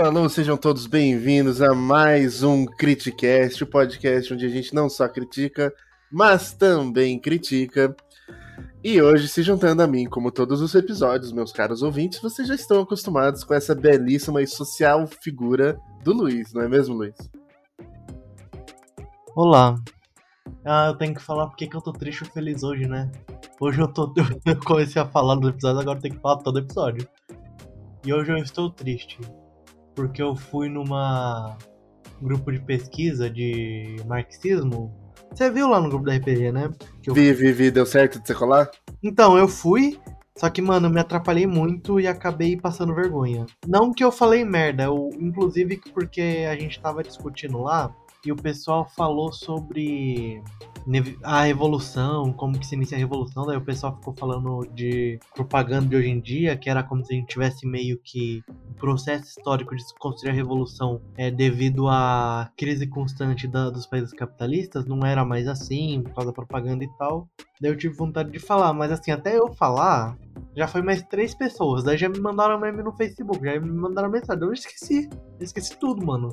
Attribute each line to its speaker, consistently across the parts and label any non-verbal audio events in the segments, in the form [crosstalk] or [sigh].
Speaker 1: alô, sejam todos bem-vindos a mais um Criticast, o podcast onde a gente não só critica, mas também critica. E hoje, se juntando a mim, como todos os episódios, meus caros ouvintes, vocês já estão acostumados com essa belíssima e social figura do Luiz, não é mesmo, Luiz?
Speaker 2: Olá. Ah, eu tenho que falar porque que eu tô triste ou feliz hoje, né? Hoje eu tô. [laughs] Eu comecei a falar no episódio, agora eu tenho que falar todo episódio. E hoje eu estou triste. Porque eu fui numa grupo de pesquisa de marxismo. Você viu lá no grupo da RPG, né? Que eu...
Speaker 1: Vi, vi, vi, deu certo de você colar?
Speaker 2: Então, eu fui, só que, mano, eu me atrapalhei muito e acabei passando vergonha. Não que eu falei merda, eu, inclusive porque a gente tava discutindo lá e o pessoal falou sobre a revolução, como que se inicia a revolução, daí o pessoal ficou falando de propaganda de hoje em dia, que era como se a gente tivesse meio que o um processo histórico de construir a revolução é devido à crise constante da, dos países capitalistas, não era mais assim, por causa da propaganda e tal. Daí eu tive vontade de falar, mas assim, até eu falar, já foi mais três pessoas, daí já me mandaram meme no Facebook, já me mandaram mensagem, eu esqueci, eu esqueci tudo, mano.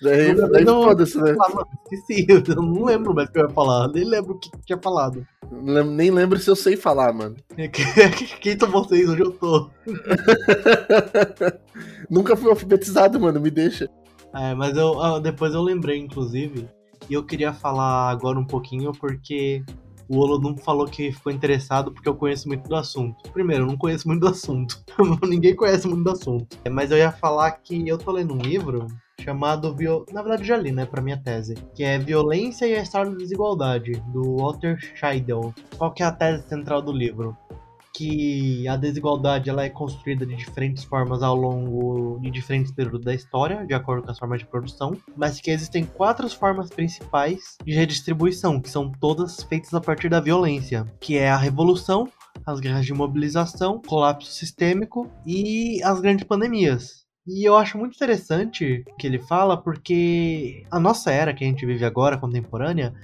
Speaker 1: Daí, não, daí não, foda-se, né?
Speaker 2: Ah, mano, esqueci, [laughs] eu não lembro mais o que eu ia falar, nem lembro o que tinha falado.
Speaker 1: Nem lembro se eu sei falar, mano. [laughs]
Speaker 2: Quem são vocês? Onde eu tô? [laughs]
Speaker 1: Nunca fui alfabetizado, mano, me deixa.
Speaker 2: É, mas eu ah, depois eu lembrei, inclusive, e eu queria falar agora um pouquinho porque o Olodum falou que ficou interessado porque eu conheço muito do assunto. Primeiro, eu não conheço muito do assunto. Ninguém conhece muito do assunto. Mas eu ia falar que eu tô lendo um livro chamado Viol... na verdade já li, né, para minha tese, que é Violência e a História da Desigualdade, do Walter Scheidel. Qual que é a tese central do livro? Que a desigualdade ela é construída de diferentes formas ao longo de diferentes períodos da história, de acordo com as formas de produção, mas que existem quatro formas principais de redistribuição, que são todas feitas a partir da violência, que é a revolução, as guerras de mobilização, colapso sistêmico e as grandes pandemias. E eu acho muito interessante o que ele fala, porque a nossa era que a gente vive agora, contemporânea,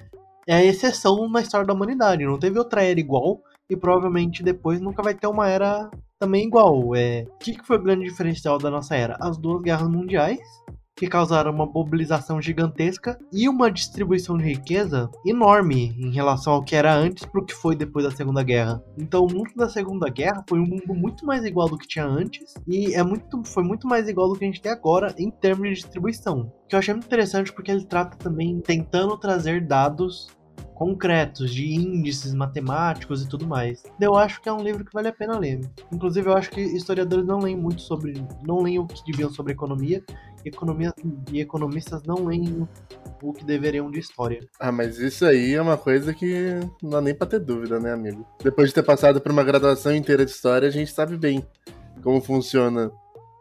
Speaker 2: é a exceção na história da humanidade. Não teve outra era igual e provavelmente depois nunca vai ter uma era também igual. É, o que foi o grande diferencial da nossa era? As duas guerras mundiais que causaram uma mobilização gigantesca e uma distribuição de riqueza enorme em relação ao que era antes para o que foi depois da Segunda Guerra. Então, o mundo da Segunda Guerra foi um mundo muito mais igual do que tinha antes e é muito, foi muito mais igual do que a gente tem agora em termos de distribuição. Que eu achei muito interessante porque ele trata também tentando trazer dados concretos, de índices matemáticos e tudo mais. Eu acho que é um livro que vale a pena ler. Inclusive, eu acho que historiadores não leem muito sobre. não leem o que deviam sobre economia, economia, e economistas não leem o que deveriam de história.
Speaker 1: Ah, mas isso aí é uma coisa que não dá nem pra ter dúvida, né, amigo? Depois de ter passado por uma graduação inteira de história, a gente sabe bem como funciona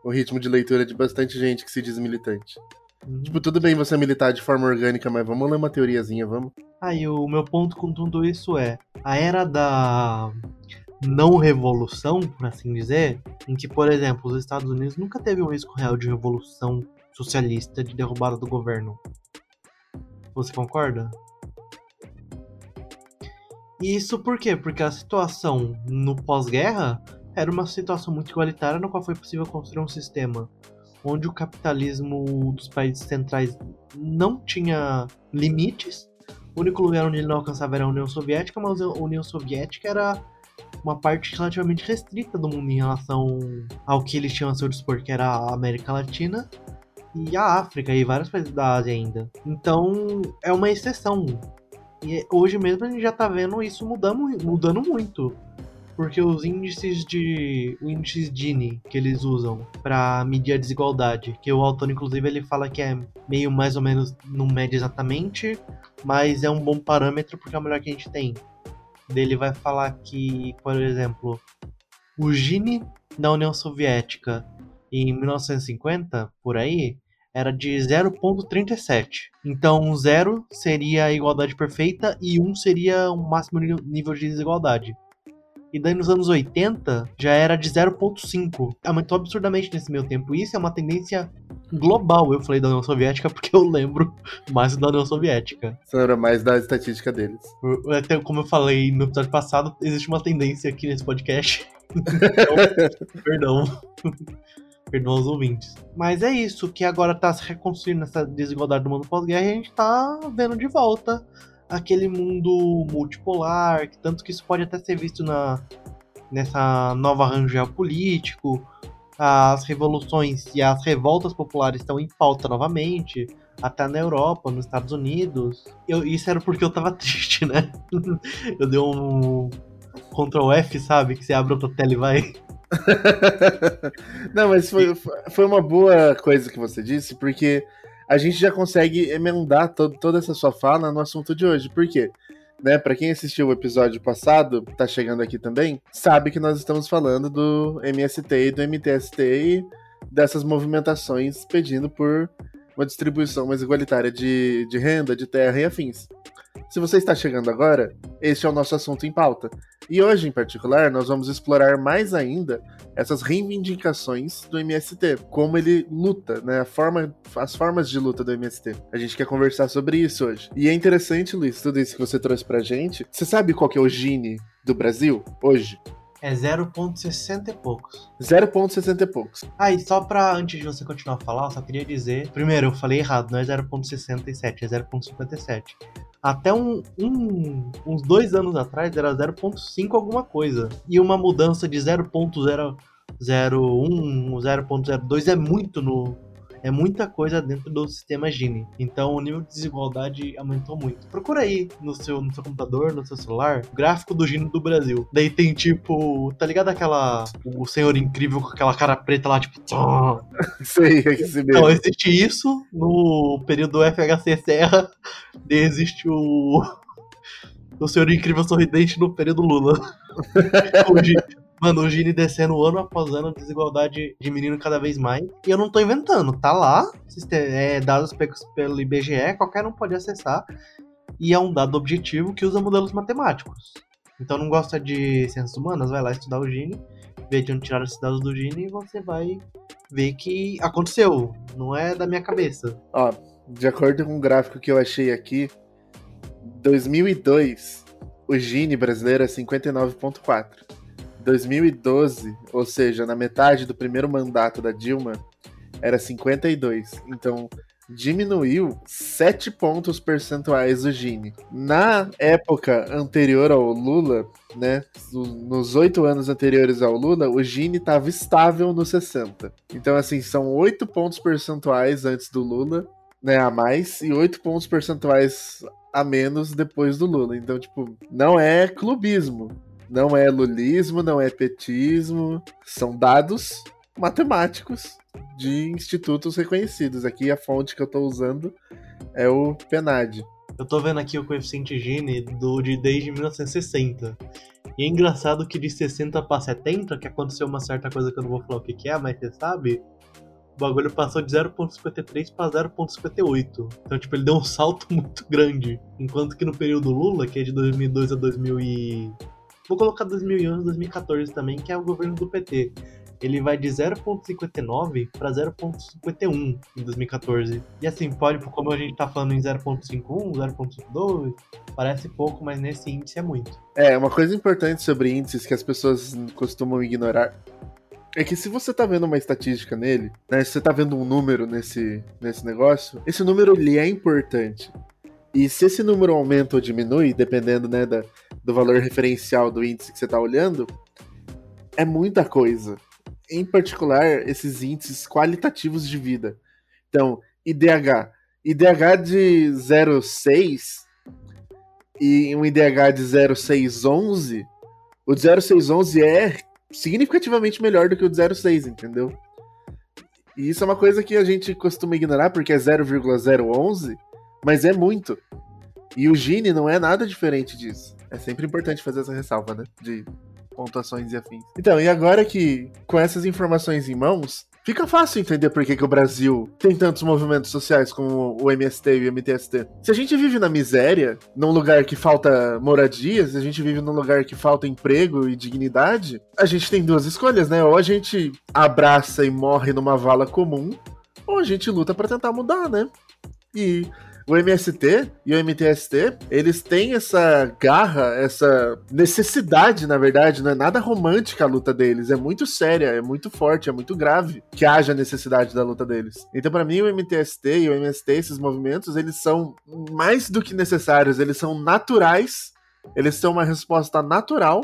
Speaker 1: o ritmo de leitura de bastante gente que se diz militante. Uhum. Tipo, tudo bem você militar de forma orgânica, mas vamos ler uma teoriazinha, vamos?
Speaker 2: Aí, o meu ponto com tudo isso é: a era da não revolução, por assim dizer, em que, por exemplo, os Estados Unidos nunca teve um risco real de revolução socialista de derrubada do governo. Você concorda? E isso por quê? Porque a situação no pós-guerra era uma situação muito igualitária no qual foi possível construir um sistema onde o capitalismo dos países centrais não tinha limites. O único lugar onde ele não alcançava era a União Soviética, mas a União Soviética era uma parte relativamente restrita do mundo em relação ao que eles tinham a seu dispor, que era a América Latina e a África e vários países da Ásia ainda. Então é uma exceção. E hoje mesmo a gente já tá vendo isso mudando, mudando muito porque os índices de o índice Gini que eles usam para medir a desigualdade, que o autor inclusive ele fala que é meio mais ou menos não mede exatamente, mas é um bom parâmetro porque é o melhor que a gente tem. Ele vai falar que, por exemplo, o Gini da União Soviética em 1950, por aí, era de 0.37. Então, 0 seria a igualdade perfeita e 1 seria o máximo nível de desigualdade. E daí nos anos 80 já era de 0,5. Aumentou absurdamente nesse meio tempo. Isso é uma tendência global. Eu falei da União Soviética [laughs] porque eu lembro mais da União Soviética.
Speaker 1: Você lembra mais da estatística deles.
Speaker 2: Até como eu falei no episódio passado, existe uma tendência aqui nesse podcast. [laughs] então, perdão. [laughs] Perdão aos ouvintes. Mas é isso, que agora tá se reconstruindo essa desigualdade do mundo pós-guerra e a gente tá vendo de volta aquele mundo multipolar, tanto que isso pode até ser visto na, nessa nova arranjo geopolítico. As revoluções e as revoltas populares estão em pauta novamente, até na Europa, nos Estados Unidos. Eu, isso era porque eu tava [laughs] triste, né? [laughs] eu dei um Ctrl F, sabe? Que você abre outra tela e vai. [laughs]
Speaker 1: Não, mas foi, foi uma boa coisa que você disse, porque a gente já consegue emendar todo, toda essa sua fala no assunto de hoje. Por quê? Né, para quem assistiu o episódio passado, tá chegando aqui também, sabe que nós estamos falando do MST e do MTST e dessas movimentações pedindo por uma distribuição mais igualitária de, de renda, de terra e afins. Se você está chegando agora, este é o nosso assunto em pauta. E hoje, em particular, nós vamos explorar mais ainda essas reivindicações do MST, como ele luta, né? Forma, as formas de luta do MST. A gente quer conversar sobre isso hoje. E é interessante, Luiz, tudo isso que você trouxe pra gente. Você sabe qual que é o Gini do Brasil hoje?
Speaker 2: É 0,60 e poucos.
Speaker 1: 0,60 e poucos.
Speaker 2: Ah, e só pra, antes de você continuar a falar, eu só queria dizer. Primeiro, eu falei errado, não é 0,67, é 0,57. Até um, um, uns dois anos atrás era 0.5 alguma coisa. E uma mudança de 0.001, 0.02 é muito no, é muita coisa dentro do sistema Gini. Então o nível de desigualdade aumentou muito. Procura aí no seu, no seu computador, no seu celular, o gráfico do Gini do Brasil. Daí tem tipo, tá ligado aquela. O Senhor Incrível com aquela cara preta lá, tipo.
Speaker 1: Sei, [laughs] é esse mesmo.
Speaker 2: Então, existe isso no período FHC Serra. Daí existe o. [laughs] O Senhor Incrível Sorridente no período Lula. [laughs] Hoje, Mano, o Gini descendo ano após ano, desigualdade diminuindo cada vez mais. E eu não tô inventando, tá lá, é, dados pelo IBGE, qualquer um pode acessar. E é um dado objetivo que usa modelos matemáticos. Então não gosta de ciências humanas, vai lá estudar o Gini, ver de onde tirar esses dados do Gini e você vai ver que aconteceu. Não é da minha cabeça.
Speaker 1: Ó, de acordo com o gráfico que eu achei aqui, 2002, o Gini brasileiro é 59.4. 2012, ou seja, na metade do primeiro mandato da Dilma, era 52. Então, diminuiu 7 pontos percentuais o Gini. Na época anterior ao Lula, né, nos oito anos anteriores ao Lula, o Gini estava estável no 60. Então, assim, são 8 pontos percentuais antes do Lula, né, a mais, e 8 pontos percentuais a menos depois do Lula. Então, tipo, não é clubismo. Não é lulismo, não é petismo, são dados matemáticos de institutos reconhecidos. Aqui a fonte que eu estou usando é o PNAD.
Speaker 2: Eu estou vendo aqui o coeficiente Gini do, de desde 1960. E é engraçado que de 60 para 70, que aconteceu uma certa coisa que eu não vou falar o que, que é, mas você sabe, o bagulho passou de 0.53 para 0.58. Então, tipo, ele deu um salto [laughs] muito grande. Enquanto que no período Lula, que é de 2002 a 2000 e... Vou colocar 2011, 2014 também, que é o governo do PT. Ele vai de 0.59 para 0.51 em 2014. E assim, pode, como a gente tá falando em 0.51, 0.52, parece pouco, mas nesse índice é muito.
Speaker 1: É, uma coisa importante sobre índices que as pessoas costumam ignorar é que se você tá vendo uma estatística nele, né, se você tá vendo um número nesse, nesse negócio, esse número ele é importante. E se esse número aumenta ou diminui, dependendo né, da, do valor referencial do índice que você está olhando, é muita coisa. Em particular, esses índices qualitativos de vida. Então, IDH. IDH de 0,6 e um IDH de 0,611, o de 0,611 é significativamente melhor do que o de 0,6, entendeu? E isso é uma coisa que a gente costuma ignorar porque é 0,011 mas é muito. E o Gini não é nada diferente disso. É sempre importante fazer essa ressalva, né? De pontuações e afins. Então, e agora que com essas informações em mãos, fica fácil entender por que, que o Brasil tem tantos movimentos sociais como o MST e o MTST. Se a gente vive na miséria, num lugar que falta moradia, se a gente vive num lugar que falta emprego e dignidade, a gente tem duas escolhas, né? Ou a gente abraça e morre numa vala comum, ou a gente luta para tentar mudar, né? E o MST e o MTST, eles têm essa garra, essa necessidade, na verdade, não é nada romântica a luta deles, é muito séria, é muito forte, é muito grave que haja necessidade da luta deles. Então, para mim, o MTST e o MST, esses movimentos, eles são mais do que necessários, eles são naturais, eles são uma resposta natural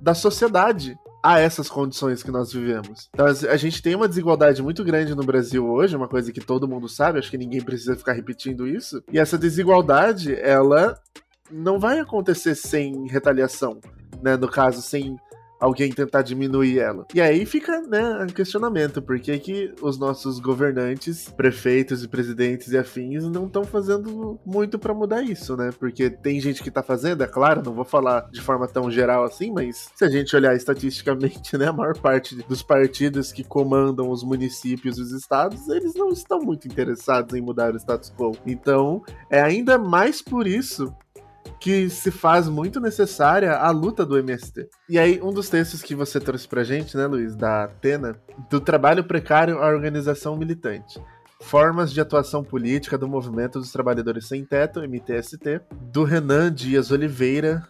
Speaker 1: da sociedade a essas condições que nós vivemos. Então a gente tem uma desigualdade muito grande no Brasil hoje, uma coisa que todo mundo sabe, acho que ninguém precisa ficar repetindo isso. E essa desigualdade, ela não vai acontecer sem retaliação, né? No caso, sem alguém tentar diminuir ela. E aí fica, né, um questionamento, por que, que os nossos governantes, prefeitos e presidentes e afins não estão fazendo muito para mudar isso, né? Porque tem gente que tá fazendo, é claro, não vou falar de forma tão geral assim, mas se a gente olhar estatisticamente, [laughs] né, a maior parte dos partidos que comandam os municípios e os estados, eles não estão muito interessados em mudar o status quo. Então, é ainda mais por isso que se faz muito necessária a luta do MST. E aí, um dos textos que você trouxe pra gente, né, Luiz, da Atena, do trabalho precário à organização militante. Formas de atuação política do Movimento dos Trabalhadores Sem Teto, MTST, do Renan Dias Oliveira,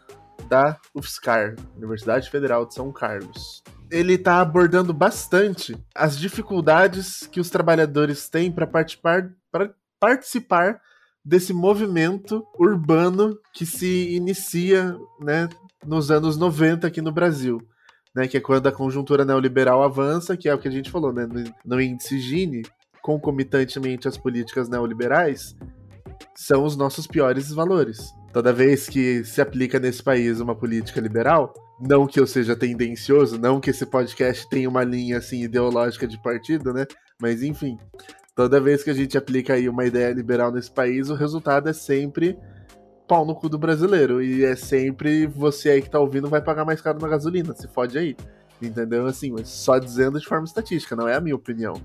Speaker 1: da UFSCar, Universidade Federal de São Carlos. Ele está abordando bastante as dificuldades que os trabalhadores têm para participar, participar desse movimento urbano que se inicia né, nos anos 90 aqui no Brasil. Né, que é quando a conjuntura neoliberal avança, que é o que a gente falou, né, no, no índice Gini, concomitantemente às políticas neoliberais, são os nossos piores valores. Toda vez que se aplica nesse país uma política liberal, não que eu seja tendencioso, não que esse podcast tenha uma linha assim ideológica de partido, né? Mas enfim, Toda vez que a gente aplica aí uma ideia liberal nesse país, o resultado é sempre pau no cu do brasileiro. E é sempre você aí que tá ouvindo vai pagar mais caro na gasolina. Se fode aí. Entendeu? Assim, só dizendo de forma estatística, não é a minha opinião.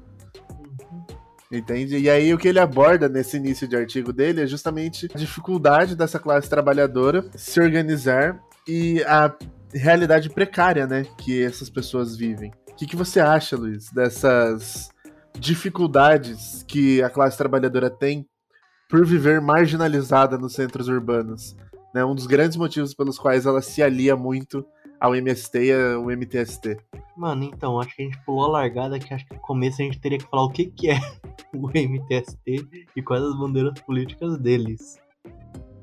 Speaker 1: Entende? E aí o que ele aborda nesse início de artigo dele é justamente a dificuldade dessa classe trabalhadora se organizar e a realidade precária, né, que essas pessoas vivem. O que, que você acha, Luiz, dessas dificuldades que a classe trabalhadora tem por viver marginalizada nos centros urbanos. Né? Um dos grandes motivos pelos quais ela se alia muito ao MST e ao MTST.
Speaker 2: Mano, então, acho que a gente pulou a largada que acho que no começo a gente teria que falar o que, que é [laughs] o MTST e quais as bandeiras políticas deles.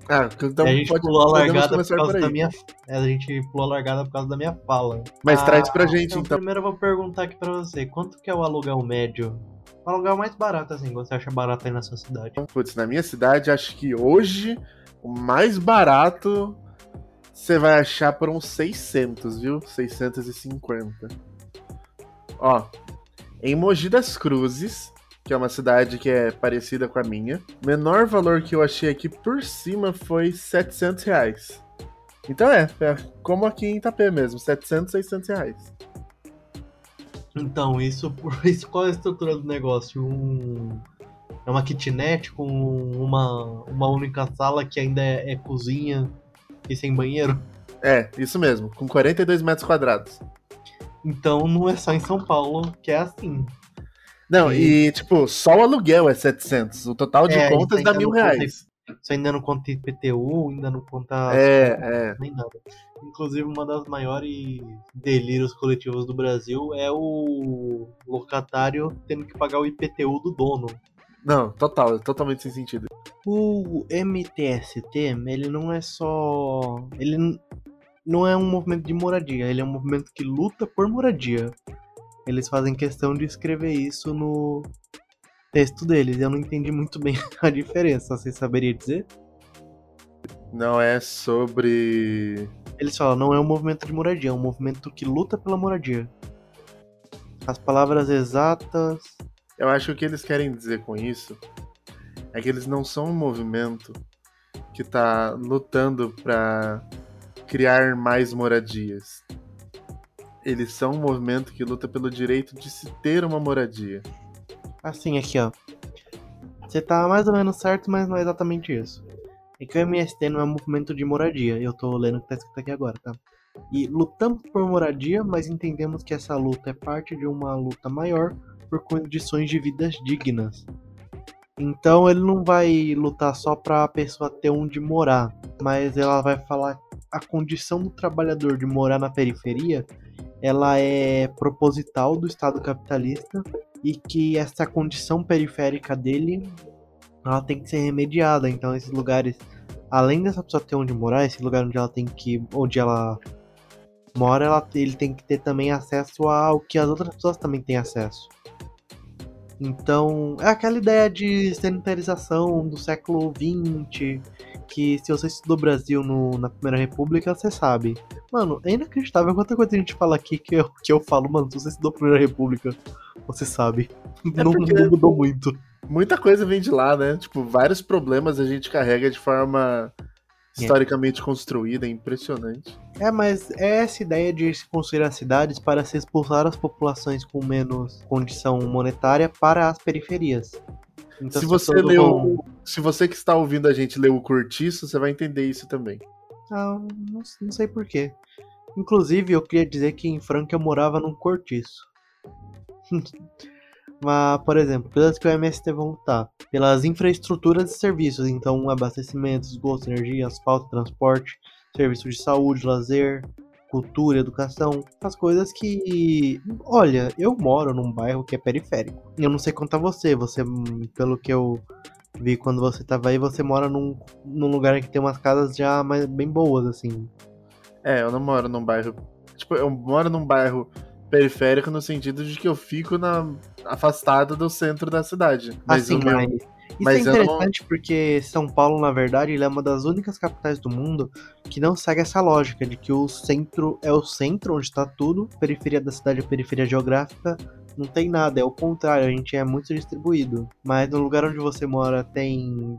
Speaker 1: Ah, então
Speaker 2: a gente pode, pulou a largada por causa da minha. É, a gente pulou a largada por causa da minha fala.
Speaker 1: Mas ah, traz pra gente, então,
Speaker 2: então. Primeiro eu vou perguntar aqui pra você: quanto que é o aluguel médio? O aluguel mais barato, assim, você acha barato aí na sua cidade?
Speaker 1: Putz, na minha cidade, acho que hoje o mais barato você vai achar por uns 600, viu? 650. Ó, em Mogi das Cruzes, que é uma cidade que é parecida com a minha. O menor valor que eu achei aqui por cima foi 700 reais. Então é, é como aqui em Itapê mesmo, 700, 600 reais.
Speaker 2: Então, isso, [laughs] isso qual é a estrutura do negócio? Um, é uma kitnet com uma, uma única sala que ainda é, é cozinha e sem banheiro?
Speaker 1: É, isso mesmo, com 42 metros quadrados.
Speaker 2: Então não é só em São Paulo que é assim.
Speaker 1: Não, e, e tipo, só o aluguel é 700. O total de é, contas dá mil reais.
Speaker 2: Conta, isso ainda não conta IPTU, ainda não conta.
Speaker 1: É, é.
Speaker 2: Nem nada. Inclusive, uma das maiores delírios coletivos do Brasil é o locatário tendo que pagar o IPTU do dono.
Speaker 1: Não, total, totalmente sem sentido.
Speaker 2: O MTST, ele não é só. Ele não é um movimento de moradia, ele é um movimento que luta por moradia eles fazem questão de escrever isso no texto deles. Eu não entendi muito bem [laughs] a diferença. Você saberia dizer?
Speaker 1: Não é sobre.
Speaker 2: Eles falam, não é um movimento de moradia, é um movimento que luta pela moradia. As palavras exatas.
Speaker 1: Eu acho que o que eles querem dizer com isso é que eles não são um movimento que tá lutando para criar mais moradias eles são um movimento que luta pelo direito de se ter uma moradia.
Speaker 2: Assim, aqui, ó. Você tá mais ou menos certo, mas não é exatamente isso. É que o MST não é um movimento de moradia. Eu tô lendo o que tá escrito aqui agora, tá? E lutamos por moradia, mas entendemos que essa luta é parte de uma luta maior por condições de vidas dignas. Então ele não vai lutar só para a pessoa ter onde morar, mas ela vai falar a condição do trabalhador de morar na periferia, ela é proposital do Estado capitalista e que essa condição periférica dele, ela tem que ser remediada. Então esses lugares, além dessa pessoa ter onde morar, esse lugar onde ela tem que, onde ela mora, ela, ele tem que ter também acesso ao que as outras pessoas também têm acesso. Então, é aquela ideia de sanitarização do século XX, que se você estudou Brasil no, na Primeira República, você sabe. Mano, é inacreditável quanta coisa a gente fala aqui que eu, que eu falo, mano, se você estudou Primeira República, você sabe. É não, não mudou muito.
Speaker 1: Muita coisa vem de lá, né? Tipo, vários problemas a gente carrega de forma é. historicamente é. construída, é impressionante.
Speaker 2: É, mas é essa ideia de se construir as cidades para se expulsar as populações com menos condição monetária para as periferias.
Speaker 1: Então, se você leu, se você que está ouvindo a gente leu o Curtiço, você vai entender isso também.
Speaker 2: Ah, não, não sei porquê. Inclusive, eu queria dizer que em Franca eu morava num cortiço. [laughs] Mas, por exemplo, pelas que o MST vão lutar, pelas infraestruturas e serviços, então abastecimento, esgoto, energia, asfalto, transporte, serviços de saúde, lazer, cultura, educação, as coisas que, olha, eu moro num bairro que é periférico. Eu não sei quanto a você, você, pelo que eu vi quando você tava aí, você mora num, num lugar que tem umas casas já mais, bem boas, assim.
Speaker 1: É, eu não moro num bairro. Tipo, eu moro num bairro periférico no sentido de que eu fico na, afastado do centro da cidade.
Speaker 2: Mas assim, meu, mas isso Mas é interessante não... porque São Paulo, na verdade, ele é uma das únicas capitais do mundo que não segue essa lógica de que o centro é o centro onde está tudo, periferia da cidade é periferia geográfica, não tem nada, é o contrário, a gente é muito distribuído. Mas no lugar onde você mora tem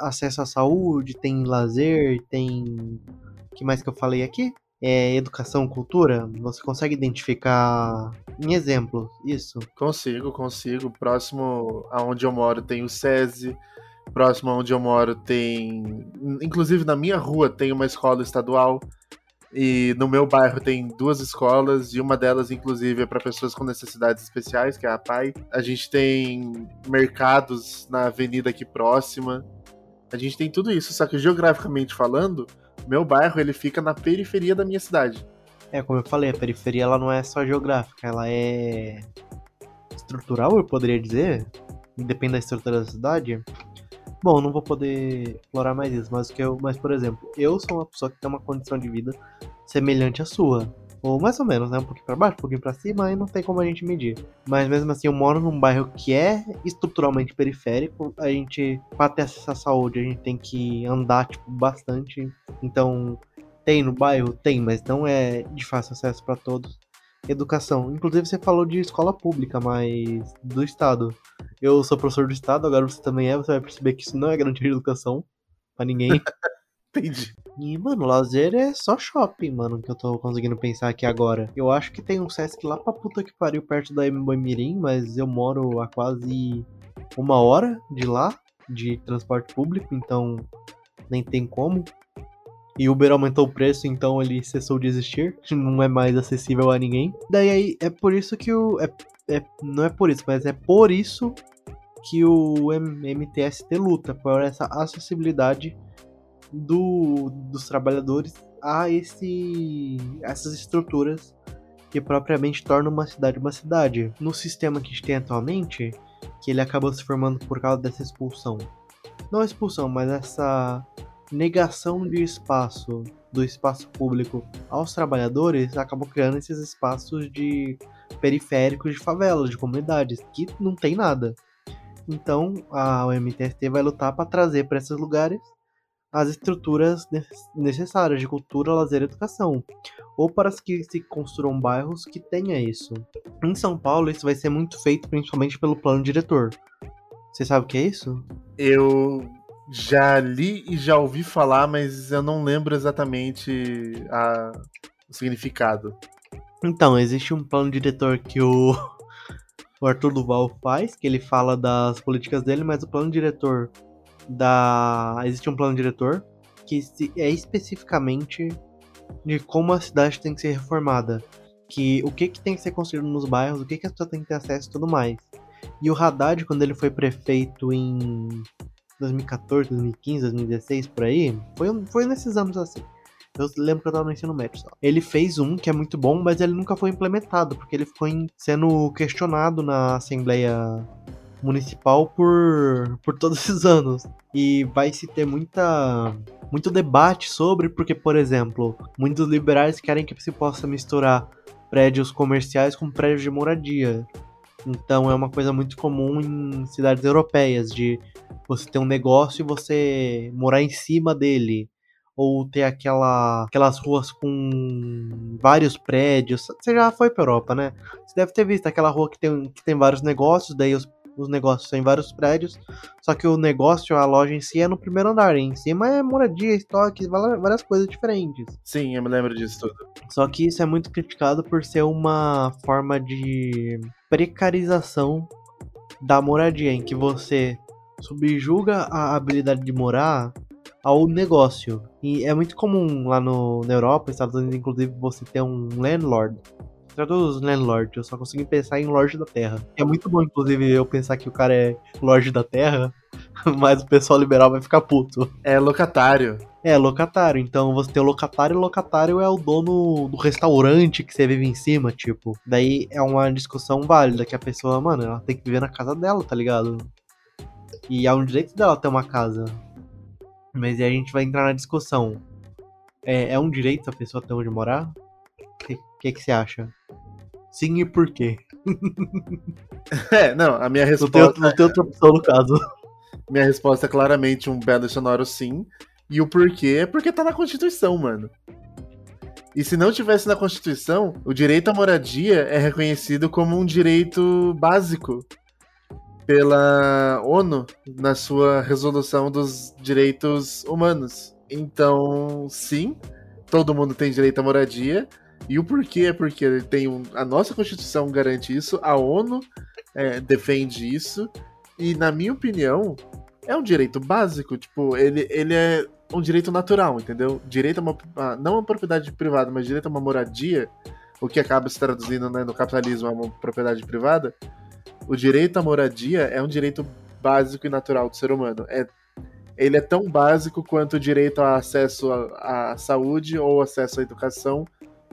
Speaker 2: acesso à saúde, tem lazer, tem. O que mais que eu falei aqui? é, educação, cultura? Você consegue identificar em exemplos isso?
Speaker 1: Consigo, consigo. Próximo aonde eu moro tem o SESI. Próximo aonde eu moro tem. Inclusive na minha rua tem uma escola estadual. E no meu bairro tem duas escolas, e uma delas, inclusive, é para pessoas com necessidades especiais, que é a PAI. A gente tem mercados na avenida aqui próxima. A gente tem tudo isso, só que geograficamente falando, meu bairro ele fica na periferia da minha cidade.
Speaker 2: É, como eu falei, a periferia ela não é só geográfica, ela é estrutural, eu poderia dizer. Depende da estrutura da cidade. Bom, não vou poder explorar mais isso, mas que eu, mas por exemplo, eu sou uma pessoa que tem uma condição de vida semelhante à sua. Ou mais ou menos, né? Um pouquinho pra baixo, um pouquinho pra cima, e não tem como a gente medir. Mas mesmo assim, eu moro num bairro que é estruturalmente periférico. A gente, pra ter acesso à saúde, a gente tem que andar, tipo, bastante. Então, tem no bairro? Tem, mas não é de fácil acesso para todos. Educação. Inclusive, você falou de escola pública, mas do Estado. Eu sou professor do Estado, agora você também é. Você vai perceber que isso não é garantia de educação para ninguém. [laughs]
Speaker 1: Entendi.
Speaker 2: E, mano, lazer é só shopping, mano, que eu tô conseguindo pensar aqui agora. Eu acho que tem um Sesc lá pra puta que pariu perto da Mirim, mas eu moro a quase uma hora de lá, de transporte público, então nem tem como. E Uber aumentou o preço, então ele cessou de existir, não é mais acessível a ninguém. Daí aí, é por isso que o. É, é, não é por isso, mas é por isso que o MTST luta por essa acessibilidade do, dos trabalhadores a esse, essas estruturas que propriamente tornam uma cidade uma cidade. No sistema que a gente tem atualmente, que ele acabou se formando por causa dessa expulsão. Não expulsão, mas essa negação de espaço, do espaço público aos trabalhadores, acabou criando esses espaços de periféricos de favelas, de comunidades, que não tem nada. Então a MTST vai lutar para trazer para esses lugares as estruturas necessárias de cultura, lazer e educação, ou para que se construam bairros que tenha isso. Em São Paulo, isso vai ser muito feito principalmente pelo plano diretor. Você sabe o que é isso?
Speaker 1: Eu já li e já ouvi falar, mas eu não lembro exatamente a... o significado.
Speaker 2: Então, existe um plano diretor que o, [laughs] o Arthur Duval faz, que ele fala das políticas dele, mas o plano diretor da. Existe um plano diretor que é especificamente de como a cidade tem que ser reformada. Que o que, que tem que ser construído nos bairros, o que, que as pessoas têm que ter acesso e tudo mais. E o Haddad, quando ele foi prefeito em 2014, 2015, 2016, por aí, foi, foi nesses anos assim. Eu lembro que eu tava no ensino médio só. Ele fez um que é muito bom, mas ele nunca foi implementado, porque ele ficou sendo questionado na Assembleia Municipal por, por todos esses anos. E vai se ter muita muito debate sobre, porque, por exemplo, muitos liberais querem que se possa misturar prédios comerciais com prédios de moradia. Então é uma coisa muito comum em cidades europeias, de você ter um negócio e você morar em cima dele. Ou ter aquela, aquelas ruas com vários prédios. Você já foi pra Europa, né? Você deve ter visto aquela rua que tem, que tem vários negócios, daí os os negócios são em vários prédios, só que o negócio, a loja em si é no primeiro andar, em cima é moradia, estoque, várias coisas diferentes.
Speaker 1: Sim, eu me lembro disso tudo.
Speaker 2: Só que isso é muito criticado por ser uma forma de precarização da moradia, em que você subjuga a habilidade de morar ao negócio. E é muito comum lá no, na Europa, Estados Unidos, inclusive, você ter um landlord, todos landlord, eu só consigo pensar em Lorde da Terra. É muito bom, inclusive, eu pensar que o cara é Lorde da Terra, [laughs] mas o pessoal liberal vai ficar puto.
Speaker 1: É locatário.
Speaker 2: É, locatário. Então você tem o locatário e o locatário é o dono do restaurante que você vive em cima, tipo. Daí é uma discussão válida que a pessoa, mano, ela tem que viver na casa dela, tá ligado? E é um direito dela ter uma casa. Mas aí a gente vai entrar na discussão. É, é um direito a pessoa ter onde morar? O que, que, que você acha? Sim e por quê? [laughs]
Speaker 1: é, não, a minha resposta.
Speaker 2: Não tem, outra opção no caso. [laughs]
Speaker 1: Minha resposta é claramente um belo sonoro sim. E o porquê é porque tá na Constituição, mano. E se não tivesse na Constituição, o direito à moradia é reconhecido como um direito básico pela ONU na sua resolução dos direitos humanos. Então, sim, todo mundo tem direito à moradia, e o porquê é porque tem um, a nossa Constituição garante isso, a ONU é, defende isso, e na minha opinião, é um direito básico, tipo, ele, ele é um direito natural, entendeu? Direito a uma. A, não uma propriedade privada, mas direito a uma moradia, o que acaba se traduzindo né, no capitalismo a uma propriedade privada. O direito à moradia é um direito básico e natural do ser humano. É, ele é tão básico quanto o direito a acesso à saúde ou acesso à educação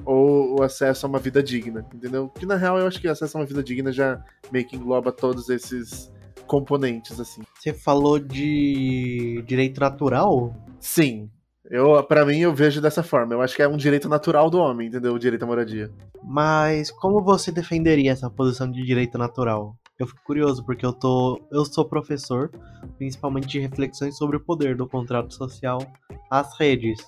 Speaker 1: ou o acesso a uma vida digna, entendeu? Que na real eu acho que acesso a uma vida digna já meio que engloba todos esses componentes, assim.
Speaker 2: Você falou de direito natural?
Speaker 1: Sim. Eu, para mim, eu vejo dessa forma. Eu acho que é um direito natural do homem, entendeu? O direito à moradia.
Speaker 2: Mas como você defenderia essa posição de direito natural? Eu fico curioso porque eu tô, eu sou professor, principalmente de reflexões sobre o poder do contrato social às redes.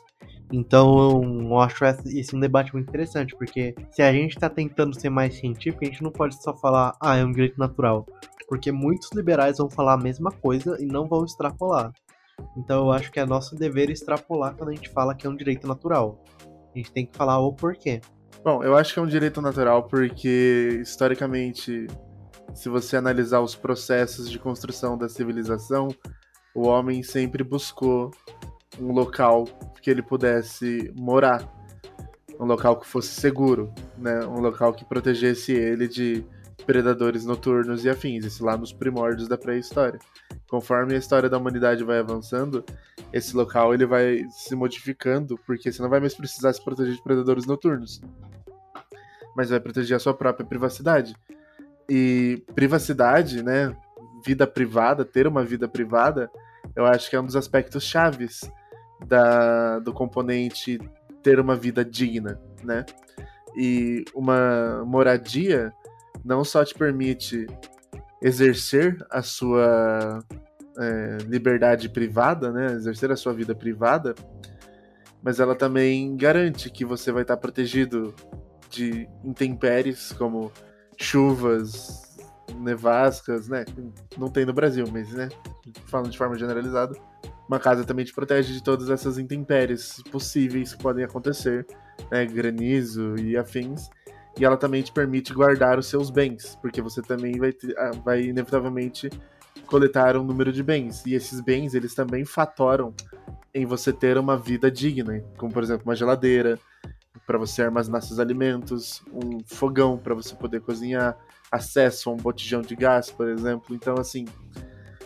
Speaker 2: Então eu acho esse um debate muito interessante, porque se a gente está tentando ser mais científico, a gente não pode só falar, ah, é um direito natural. Porque muitos liberais vão falar a mesma coisa e não vão extrapolar. Então eu acho que é nosso dever extrapolar quando a gente fala que é um direito natural. A gente tem que falar o porquê.
Speaker 1: Bom, eu acho que é um direito natural porque, historicamente, se você analisar os processos de construção da civilização, o homem sempre buscou um local que ele pudesse morar, um local que fosse seguro, né? Um local que protegesse ele de predadores noturnos e afins, isso lá nos primórdios da pré-história. Conforme a história da humanidade vai avançando, esse local ele vai se modificando, porque você não vai mais precisar se proteger de predadores noturnos, mas vai proteger a sua própria privacidade. E privacidade, né? Vida privada, ter uma vida privada, eu acho que é um dos aspectos chaves da, do componente ter uma vida digna, né? E uma moradia não só te permite exercer a sua é, liberdade privada, né? Exercer a sua vida privada, mas ela também garante que você vai estar protegido de intempéries como chuvas, nevascas, né? Não tem no Brasil, mas, né? Falando de forma generalizada uma casa também te protege de todas essas intempéries possíveis que podem acontecer, né, granizo e afins. E ela também te permite guardar os seus bens, porque você também vai, ah, vai inevitavelmente coletar um número de bens. E esses bens, eles também fatoram em você ter uma vida digna, como por exemplo uma geladeira, para você armazenar seus alimentos, um fogão para você poder cozinhar, acesso a um botijão de gás, por exemplo. Então, assim,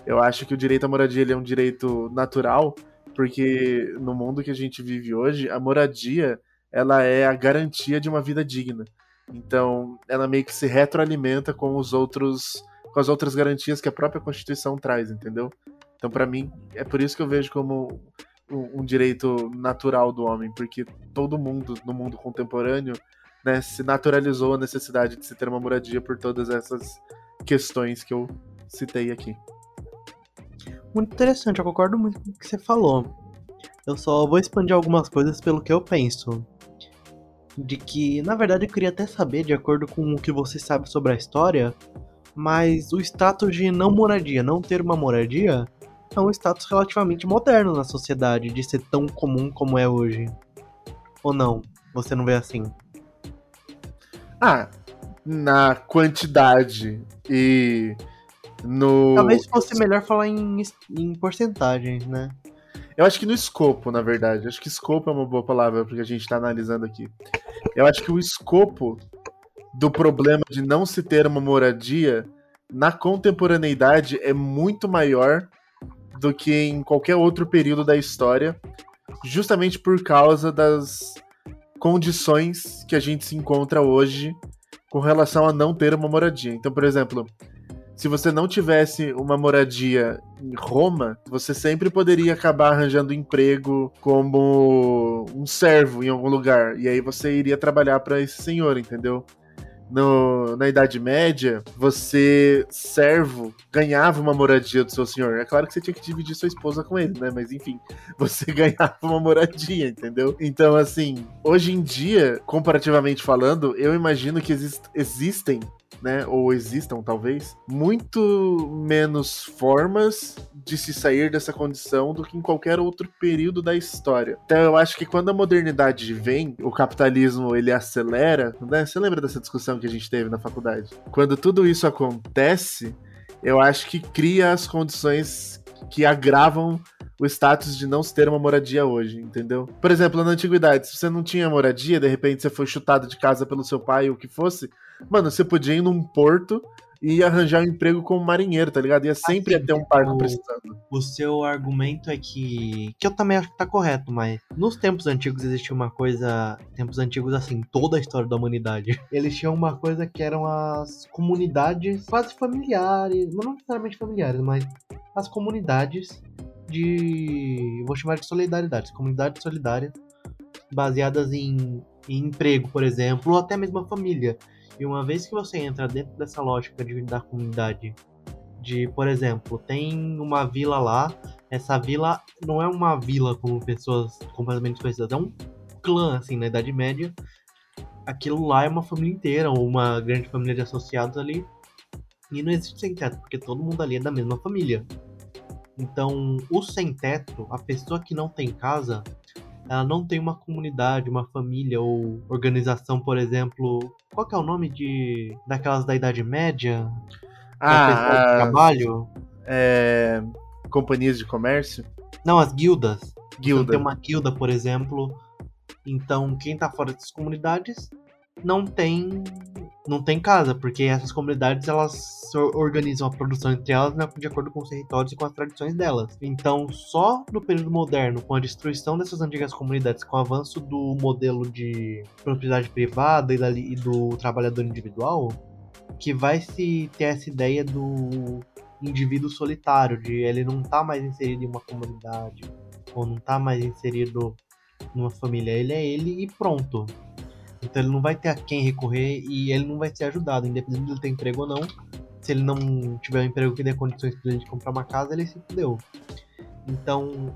Speaker 1: eu acho que o direito à moradia ele é um direito natural, porque no mundo que a gente vive hoje, a moradia ela é a garantia de uma vida digna. Então, ela meio que se retroalimenta com os outros com as outras garantias que a própria Constituição traz, entendeu? Então, para mim, é por isso que eu vejo como um, direito natural do homem, porque todo mundo no mundo contemporâneo né, se naturalizou a necessidade de se ter uma moradia por todas essas questões que eu citei aqui.
Speaker 2: Muito interessante, eu concordo muito com o que você falou. Eu só vou expandir algumas coisas pelo que eu penso de que, na verdade, eu queria até saber, de acordo com o que você sabe sobre a história, mas o status de não moradia, não ter uma moradia, é um status relativamente moderno na sociedade, de ser tão comum como é hoje. Ou não? Você não vê assim?
Speaker 1: Ah, na quantidade e no.
Speaker 2: Talvez fosse melhor falar em, em porcentagens, né?
Speaker 1: Eu acho que no escopo, na verdade. Acho que escopo é uma boa palavra porque a gente está analisando aqui. Eu acho que o escopo do problema de não se ter uma moradia na contemporaneidade é muito maior do que em qualquer outro período da história, justamente por causa das condições que a gente se encontra hoje com relação a não ter uma moradia. Então, por exemplo, se você não tivesse uma moradia em Roma, você sempre poderia acabar arranjando emprego como um servo em algum lugar. E aí você iria trabalhar para esse senhor, entendeu? No, na Idade Média, você, servo, ganhava uma moradia do seu senhor. É claro que você tinha que dividir sua esposa com ele, né? Mas enfim, [laughs] você ganhava uma moradia, entendeu? Então, assim, hoje em dia, comparativamente falando, eu imagino que exist existem né, ou existam talvez, muito menos formas de se sair dessa condição do que em qualquer outro período da história. Então eu acho que quando a modernidade vem, o capitalismo ele acelera, né? Você lembra dessa discussão que a gente teve na faculdade? Quando tudo isso acontece, eu acho que cria as condições que agravam o status de não se ter uma moradia hoje, entendeu? Por exemplo, na antiguidade, se você não tinha moradia, de repente você foi chutado de casa pelo seu pai ou o que fosse, Mano, você podia ir num porto e arranjar um emprego como marinheiro, tá ligado? Ia sempre assim, ter um barco precisando.
Speaker 2: O seu argumento é que. Que eu também acho que tá correto, mas nos tempos antigos existia uma coisa. Tempos antigos, assim, toda a história da humanidade. [laughs] Eles tinham uma coisa que eram as comunidades quase familiares. Não necessariamente familiares, mas as comunidades de. Vou chamar de solidariedade. Comunidades solidárias baseadas em, em emprego, por exemplo, ou até mesmo a família. E uma vez que você entra dentro dessa lógica de, da comunidade, de, por exemplo, tem uma vila lá, essa vila não é uma vila como pessoas completamente desconhecidas, é um clã, assim, na Idade Média. Aquilo lá é uma família inteira, ou uma grande família de associados ali. E não existe sem teto, porque todo mundo ali é da mesma família. Então, o sem teto, a pessoa que não tem casa, ela não tem uma comunidade, uma família ou organização, por exemplo. Qual que é o nome de daquelas da Idade Média?
Speaker 1: Ah,
Speaker 2: trabalho?
Speaker 1: É, companhias de comércio?
Speaker 2: Não, as guildas.
Speaker 1: Guilda.
Speaker 2: Tem uma guilda, por exemplo. Então, quem tá fora dessas comunidades não tem não tem casa, porque essas comunidades elas organizam a produção entre elas né, de acordo com os territórios e com as tradições delas. Então, só no período moderno, com a destruição dessas antigas comunidades, com o avanço do modelo de propriedade privada e, do trabalhador individual, que vai se ter essa ideia do indivíduo solitário, de ele não tá mais inserido em uma comunidade, ou não tá mais inserido numa família, ele é ele e pronto. Então ele não vai ter a quem recorrer e ele não vai ser ajudado, independente de ele ter emprego ou não. Se ele não tiver um emprego que dê condições para ele comprar uma casa, ele se fudeu. Então,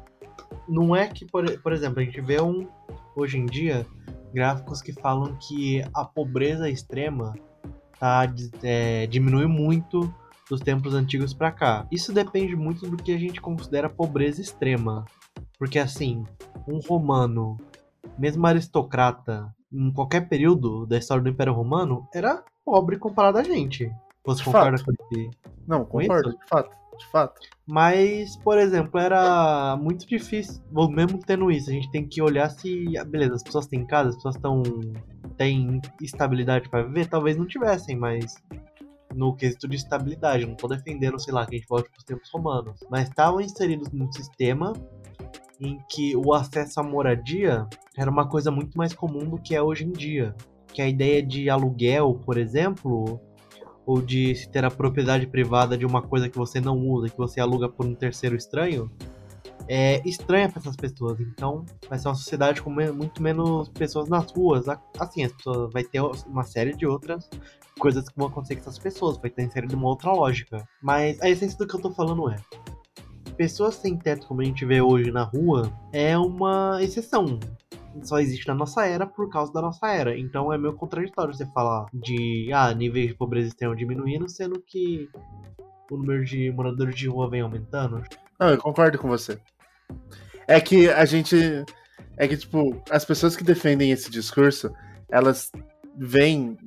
Speaker 2: não é que, por, por exemplo, a gente vê um, hoje em dia gráficos que falam que a pobreza extrema tá, é, diminuiu muito dos tempos antigos para cá. Isso depende muito do que a gente considera pobreza extrema. Porque assim, um romano, mesmo aristocrata, em qualquer período da história do Império Romano, era pobre comparado a gente. Você
Speaker 1: de
Speaker 2: concorda
Speaker 1: fato.
Speaker 2: com
Speaker 1: Não, concordo, de fato. de fato.
Speaker 2: Mas, por exemplo, era muito difícil, ou mesmo tendo isso, a gente tem que olhar se, ah, beleza, as pessoas têm casa, as pessoas estão têm estabilidade para viver, talvez não tivessem, mas no quesito de estabilidade, não tô defendendo, sei lá, que a gente volte pros tempos romanos, mas estavam inseridos num sistema em que o acesso à moradia era uma coisa muito mais comum do que é hoje em dia. Que a ideia de aluguel, por exemplo, ou de se ter a propriedade privada de uma coisa que você não usa, que você aluga por um terceiro estranho, é estranha para essas pessoas. Então, vai ser uma sociedade com muito menos pessoas nas ruas. Assim, as pessoas vai ter uma série de outras coisas que vão acontecer com essas pessoas, vai ter inserido uma outra lógica. Mas a essência do que eu tô falando é: pessoas sem teto, como a gente vê hoje na rua, é uma exceção. Só existe na nossa era por causa da nossa era. Então é meio contraditório você falar de ah, níveis de pobreza estão diminuindo, sendo que o número de moradores de rua vem aumentando.
Speaker 1: Não, eu concordo com você. É que a gente. É que, tipo, as pessoas que defendem esse discurso, elas vêm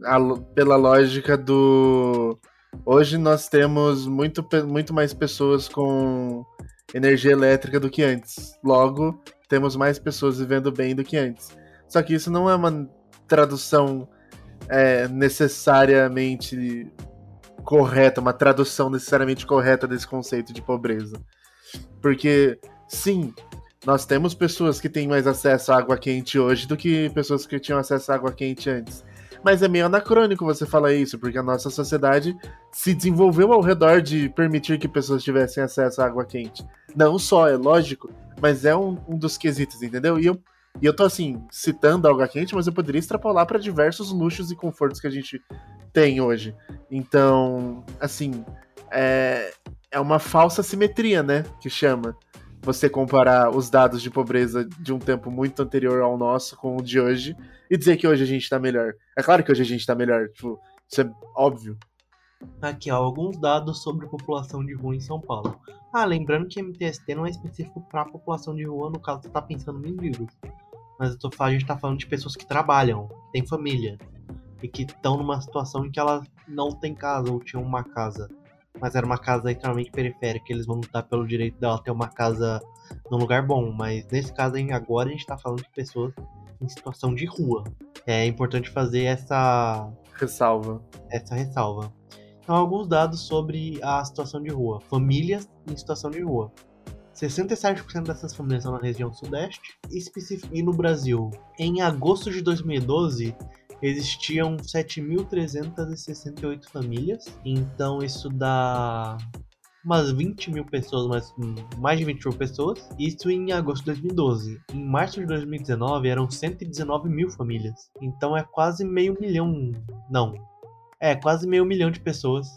Speaker 1: pela lógica do. Hoje nós temos muito, muito mais pessoas com energia elétrica do que antes. Logo, temos mais pessoas vivendo bem do que antes. Só que isso não é uma tradução é, necessariamente correta, uma tradução necessariamente correta desse conceito de pobreza. Porque, sim, nós temos pessoas que têm mais acesso à água quente hoje do que pessoas que tinham acesso à água quente antes. Mas é meio anacrônico você falar isso, porque a nossa sociedade se desenvolveu ao redor de permitir que pessoas tivessem acesso à água quente. Não só, é lógico, mas é um, um dos quesitos, entendeu? E eu, e eu tô assim, citando a água quente, mas eu poderia extrapolar para diversos luxos e confortos que a gente tem hoje. Então, assim, é, é uma falsa simetria, né? Que chama você comparar os dados de pobreza de um tempo muito anterior ao nosso com o de hoje e dizer que hoje a gente tá melhor. É claro que hoje a gente tá melhor, tipo, isso é óbvio.
Speaker 2: Aqui, ó, alguns dados sobre população de rua em São Paulo. Ah, lembrando que MTST não é específico para população de rua, no caso você tá pensando em vírus. Mas eu tô, a gente tá falando de pessoas que trabalham, têm família, e que estão numa situação em que elas não têm casa ou tinham uma casa mas era uma casa extremamente periférica, eles vão lutar pelo direito dela ter uma casa num lugar bom, mas nesse caso agora a gente tá falando de pessoas em situação de rua. É importante fazer essa
Speaker 1: ressalva.
Speaker 2: Essa ressalva. Então, alguns dados sobre a situação de rua. Famílias em situação de rua. 67% dessas famílias estão na região sudeste e no Brasil. Em agosto de 2012, existiam 7.368 famílias, então isso dá umas 20 mil pessoas, mais, mais de 20 mil pessoas. Isso em agosto de 2012. Em março de 2019 eram 119 mil famílias. Então é quase meio milhão. Não. É quase meio milhão de pessoas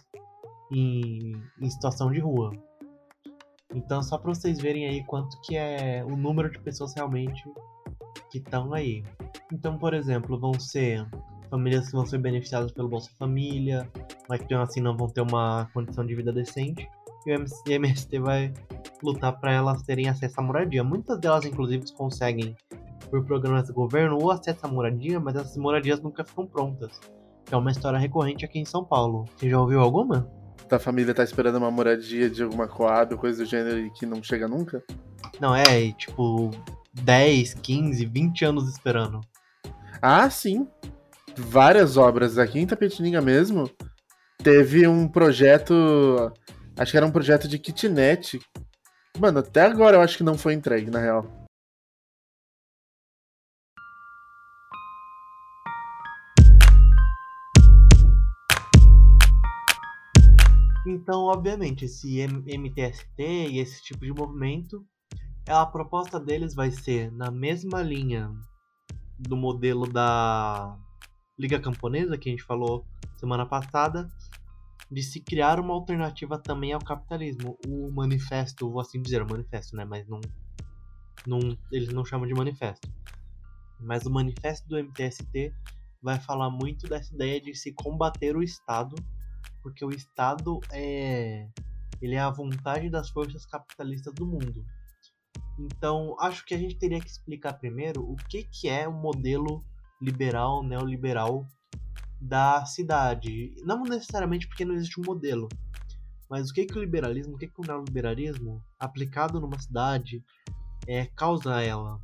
Speaker 2: em, em situação de rua. Então só para vocês verem aí quanto que é o número de pessoas realmente que estão aí. Então, por exemplo, vão ser famílias que vão ser beneficiadas pelo Bolsa Família, mas que assim não vão ter uma condição de vida decente. E o MST vai lutar para elas terem acesso à moradia. Muitas delas, inclusive, conseguem, por programas do governo, o acesso à moradia, mas essas moradias nunca ficam prontas. Que é uma história recorrente aqui em São Paulo. Você já ouviu alguma?
Speaker 1: A família tá esperando uma moradia de alguma coab, coisa do gênero, e que não chega nunca?
Speaker 2: Não, é, tipo, 10, 15, 20 anos esperando.
Speaker 1: Ah, sim. Várias obras aqui em Tapetininga mesmo. Teve um projeto. Acho que era um projeto de kitnet. Mano, até agora eu acho que não foi entregue, na real.
Speaker 2: Então, obviamente, esse MTST e esse tipo de movimento a proposta deles vai ser na mesma linha do modelo da Liga Camponesa que a gente falou semana passada, de se criar uma alternativa também ao capitalismo. O manifesto, vou assim dizer, o manifesto, né? Mas não, não, eles não chamam de manifesto. Mas o manifesto do MTST vai falar muito dessa ideia de se combater o Estado, porque o Estado é ele é a vontade das forças capitalistas do mundo. Então, acho que a gente teria que explicar primeiro o que, que é o modelo liberal, neoliberal da cidade. Não necessariamente porque não existe um modelo, Mas o que, que o liberalismo, o que, que o neoliberalismo, aplicado numa cidade, é, causa a ela?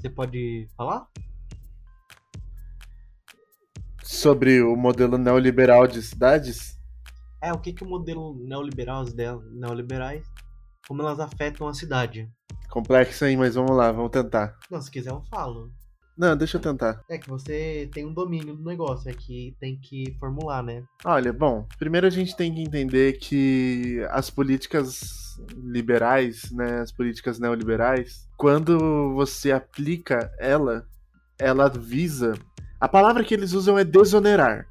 Speaker 2: Você pode falar?
Speaker 1: Sobre o modelo neoliberal de cidades?
Speaker 2: É, o que, que o modelo neoliberal, as ideias neoliberais, como elas afetam a cidade.
Speaker 1: Complexo, hein? Mas vamos lá, vamos tentar.
Speaker 2: Não, se quiser eu falo.
Speaker 1: Não, deixa eu tentar.
Speaker 2: É que você tem um domínio do negócio, é que tem que formular, né?
Speaker 1: Olha, bom, primeiro a gente tem que entender que as políticas liberais, né, as políticas neoliberais, quando você aplica ela, ela visa. A palavra que eles usam é desonerar.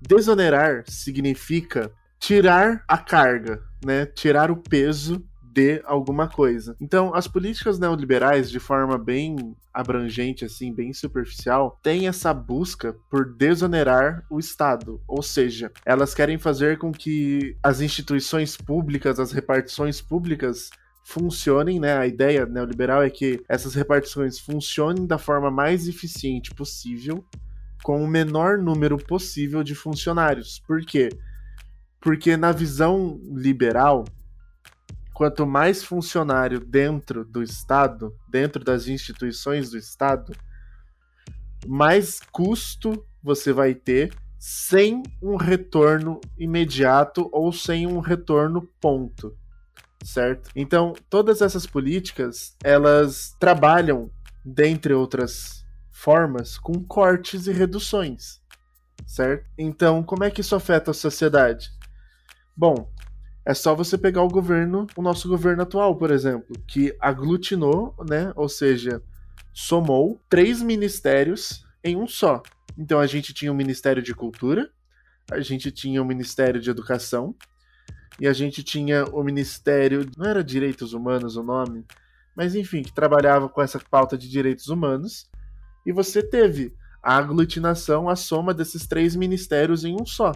Speaker 1: Desonerar significa tirar a carga, né? Tirar o peso de alguma coisa. Então, as políticas neoliberais, de forma bem abrangente, assim, bem superficial, têm essa busca por desonerar o Estado. Ou seja, elas querem fazer com que as instituições públicas, as repartições públicas, funcionem, né? A ideia neoliberal é que essas repartições funcionem da forma mais eficiente possível, com o menor número possível de funcionários. Por quê? Porque na visão liberal, quanto mais funcionário dentro do Estado, dentro das instituições do Estado, mais custo você vai ter sem um retorno imediato ou sem um retorno ponto, certo? Então, todas essas políticas, elas trabalham, dentre outras formas, com cortes e reduções, certo? Então, como é que isso afeta a sociedade? Bom, é só você pegar o governo, o nosso governo atual, por exemplo, que aglutinou, né? Ou seja, somou três ministérios em um só. Então a gente tinha o Ministério de Cultura, a gente tinha o Ministério de Educação e a gente tinha o Ministério, não era Direitos Humanos o nome, mas enfim, que trabalhava com essa pauta de direitos humanos. E você teve a aglutinação, a soma desses três ministérios em um só.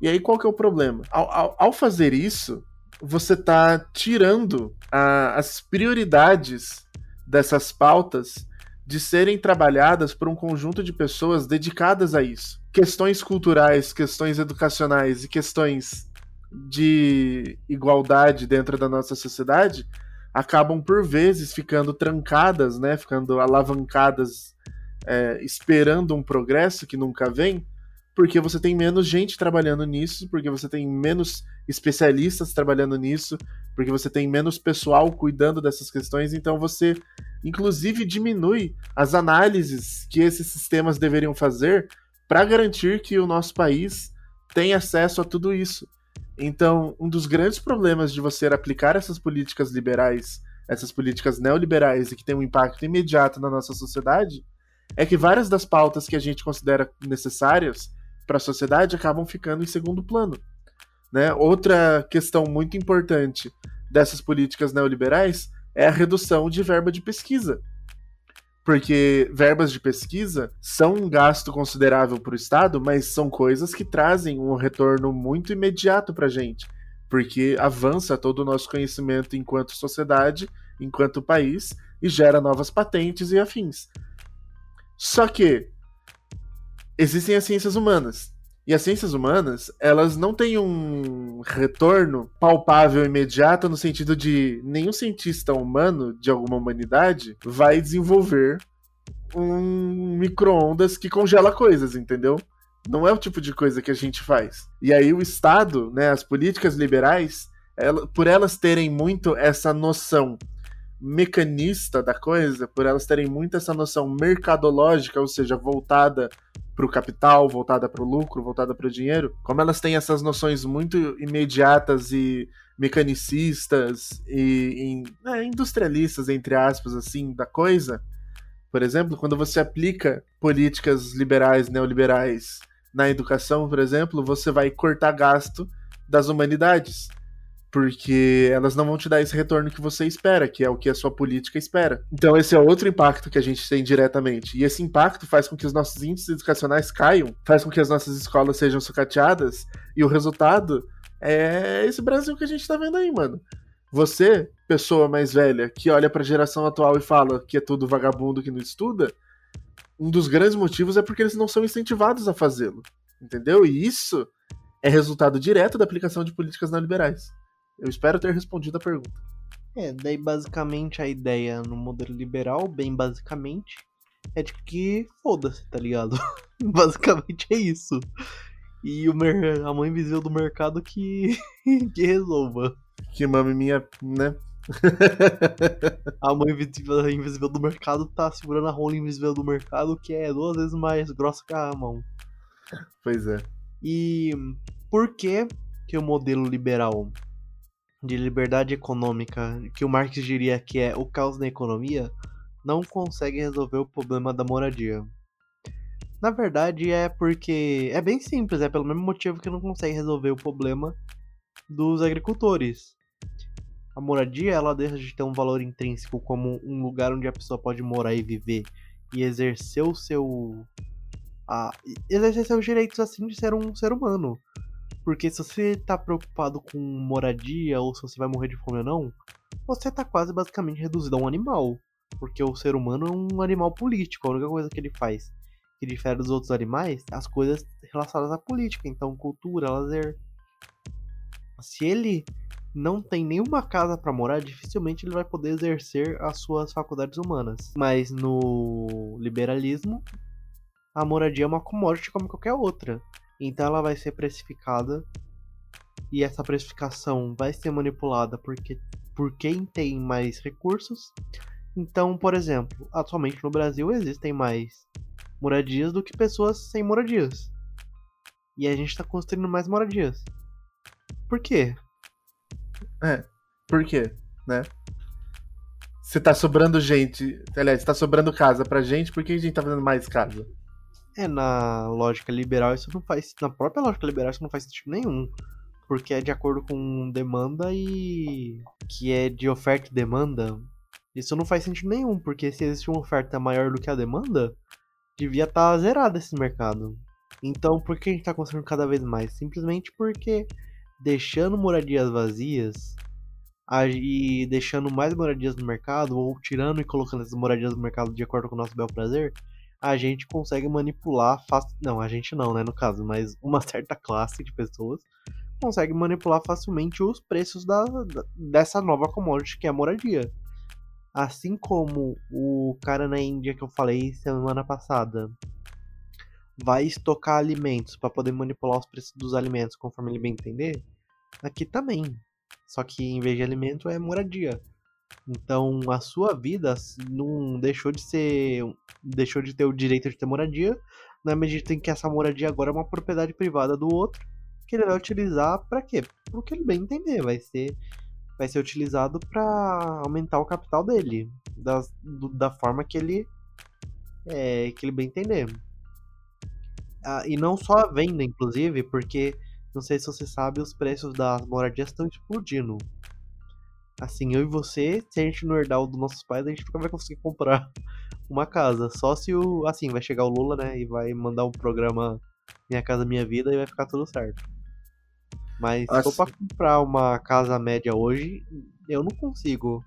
Speaker 1: E aí qual que é o problema? Ao, ao, ao fazer isso, você está tirando a, as prioridades dessas pautas de serem trabalhadas por um conjunto de pessoas dedicadas a isso. Questões culturais, questões educacionais e questões de igualdade dentro da nossa sociedade acabam por vezes ficando trancadas, né, ficando alavancadas, é, esperando um progresso que nunca vem, porque você tem menos gente trabalhando nisso, porque você tem menos especialistas trabalhando nisso, porque você tem menos pessoal cuidando dessas questões, então você inclusive diminui as análises que esses sistemas deveriam fazer para garantir que o nosso país tenha acesso a tudo isso. Então, um dos grandes problemas de você aplicar essas políticas liberais, essas políticas neoliberais e que tem um impacto imediato na nossa sociedade, é que várias das pautas que a gente considera necessárias para a sociedade acabam ficando em segundo plano. Né? Outra questão muito importante dessas políticas neoliberais é a redução de verba de pesquisa. Porque verbas de pesquisa são um gasto considerável para o Estado, mas são coisas que trazem um retorno muito imediato para a gente. Porque avança todo o nosso conhecimento enquanto sociedade, enquanto país, e gera novas patentes e afins. Só que existem as ciências humanas. E as ciências humanas, elas não têm um retorno palpável imediato no sentido de nenhum cientista humano de alguma humanidade vai desenvolver um micro-ondas que congela coisas, entendeu? Não é o tipo de coisa que a gente faz. E aí o Estado, né, as políticas liberais, ela, por elas terem muito essa noção mecanista da coisa, por elas terem muito essa noção mercadológica, ou seja, voltada para o capital, voltada para o lucro, voltada para o dinheiro, como elas têm essas noções muito imediatas e mecanicistas e, e é, industrialistas, entre aspas, assim, da coisa, por exemplo, quando você aplica políticas liberais, neoliberais na educação, por exemplo, você vai cortar gasto das humanidades porque elas não vão te dar esse retorno que você espera, que é o que a sua política espera. Então esse é outro impacto que a gente tem diretamente. E esse impacto faz com que os nossos índices educacionais caiam, faz com que as nossas escolas sejam sucateadas, e o resultado é esse Brasil que a gente tá vendo aí, mano. Você, pessoa mais velha, que olha para a geração atual e fala que é tudo vagabundo que não estuda, um dos grandes motivos é porque eles não são incentivados a fazê-lo. Entendeu? E isso é resultado direto da aplicação de políticas neoliberais. Eu espero ter respondido a pergunta.
Speaker 2: É, daí basicamente a ideia no modelo liberal, bem basicamente, é de que foda-se, tá ligado? [laughs] basicamente é isso. E o mer... a mãe invisível do mercado que, [laughs] que resolva.
Speaker 1: Que mame minha, né? [laughs]
Speaker 2: a mãe invisível, invisível do mercado tá segurando a rola invisível do mercado, que é duas vezes mais grossa que a mão.
Speaker 1: Pois é.
Speaker 2: E por que que o modelo liberal de liberdade econômica, que o Marx diria que é o caos na economia, não consegue resolver o problema da moradia? Na verdade, é porque é bem simples, é pelo mesmo motivo que não consegue resolver o problema dos agricultores. A moradia, ela deixa de ter um valor intrínseco como um lugar onde a pessoa pode morar e viver e exercer o seu a exercer seus direitos assim de ser um ser humano. Porque se você tá preocupado com moradia ou se você vai morrer de fome ou não, você tá quase basicamente reduzido a um animal. Porque o ser humano é um animal político, a única coisa que ele faz que difere dos outros animais, as coisas relacionadas à política, então cultura, lazer. Se ele não tem nenhuma casa para morar, dificilmente ele vai poder exercer as suas faculdades humanas. Mas no liberalismo, a moradia é uma commodity como qualquer outra. Então ela vai ser precificada e essa precificação vai ser manipulada porque por quem tem mais recursos. Então, por exemplo, atualmente no Brasil existem mais moradias do que pessoas sem moradias. E a gente está construindo mais moradias. Por quê?
Speaker 1: É, por quê, né? Se tá sobrando gente, aliás, tá sobrando casa pra gente, por que a gente tá fazendo mais casa?
Speaker 2: É, na lógica liberal isso não faz. Na própria lógica liberal isso não faz sentido nenhum. Porque é de acordo com demanda e. que é de oferta e demanda. Isso não faz sentido nenhum, porque se existe uma oferta maior do que a demanda, devia estar tá zerado esse mercado. Então por que a gente está construindo cada vez mais? Simplesmente porque deixando moradias vazias e deixando mais moradias no mercado, ou tirando e colocando essas moradias no mercado de acordo com o nosso bel prazer, a gente consegue manipular fácil. Não, a gente não, né? No caso, mas uma [laughs] certa classe de pessoas consegue manipular facilmente os preços da, da, dessa nova commodity que é a moradia. Assim como o cara na Índia que eu falei semana passada vai estocar alimentos para poder manipular os preços dos alimentos conforme ele bem entender, aqui também. Só que em vez de alimento é moradia. Então a sua vida não deixou de ser. deixou de ter o direito de ter moradia, na medida em que essa moradia agora é uma propriedade privada do outro, que ele vai utilizar para quê? Pro que ele bem entender, vai ser vai ser utilizado para aumentar o capital dele, da, do, da forma que ele é, que ele bem entender. Ah, e não só a venda, inclusive, porque não sei se você sabe, os preços das moradias estão explodindo. Assim, eu e você, se a gente não herdar o dos nossos pais, a gente nunca vai conseguir comprar [laughs] uma casa. Só se o. Assim, vai chegar o Lula, né? E vai mandar um programa Minha Casa Minha Vida e vai ficar tudo certo. Mas se for pra comprar uma casa média hoje, eu não consigo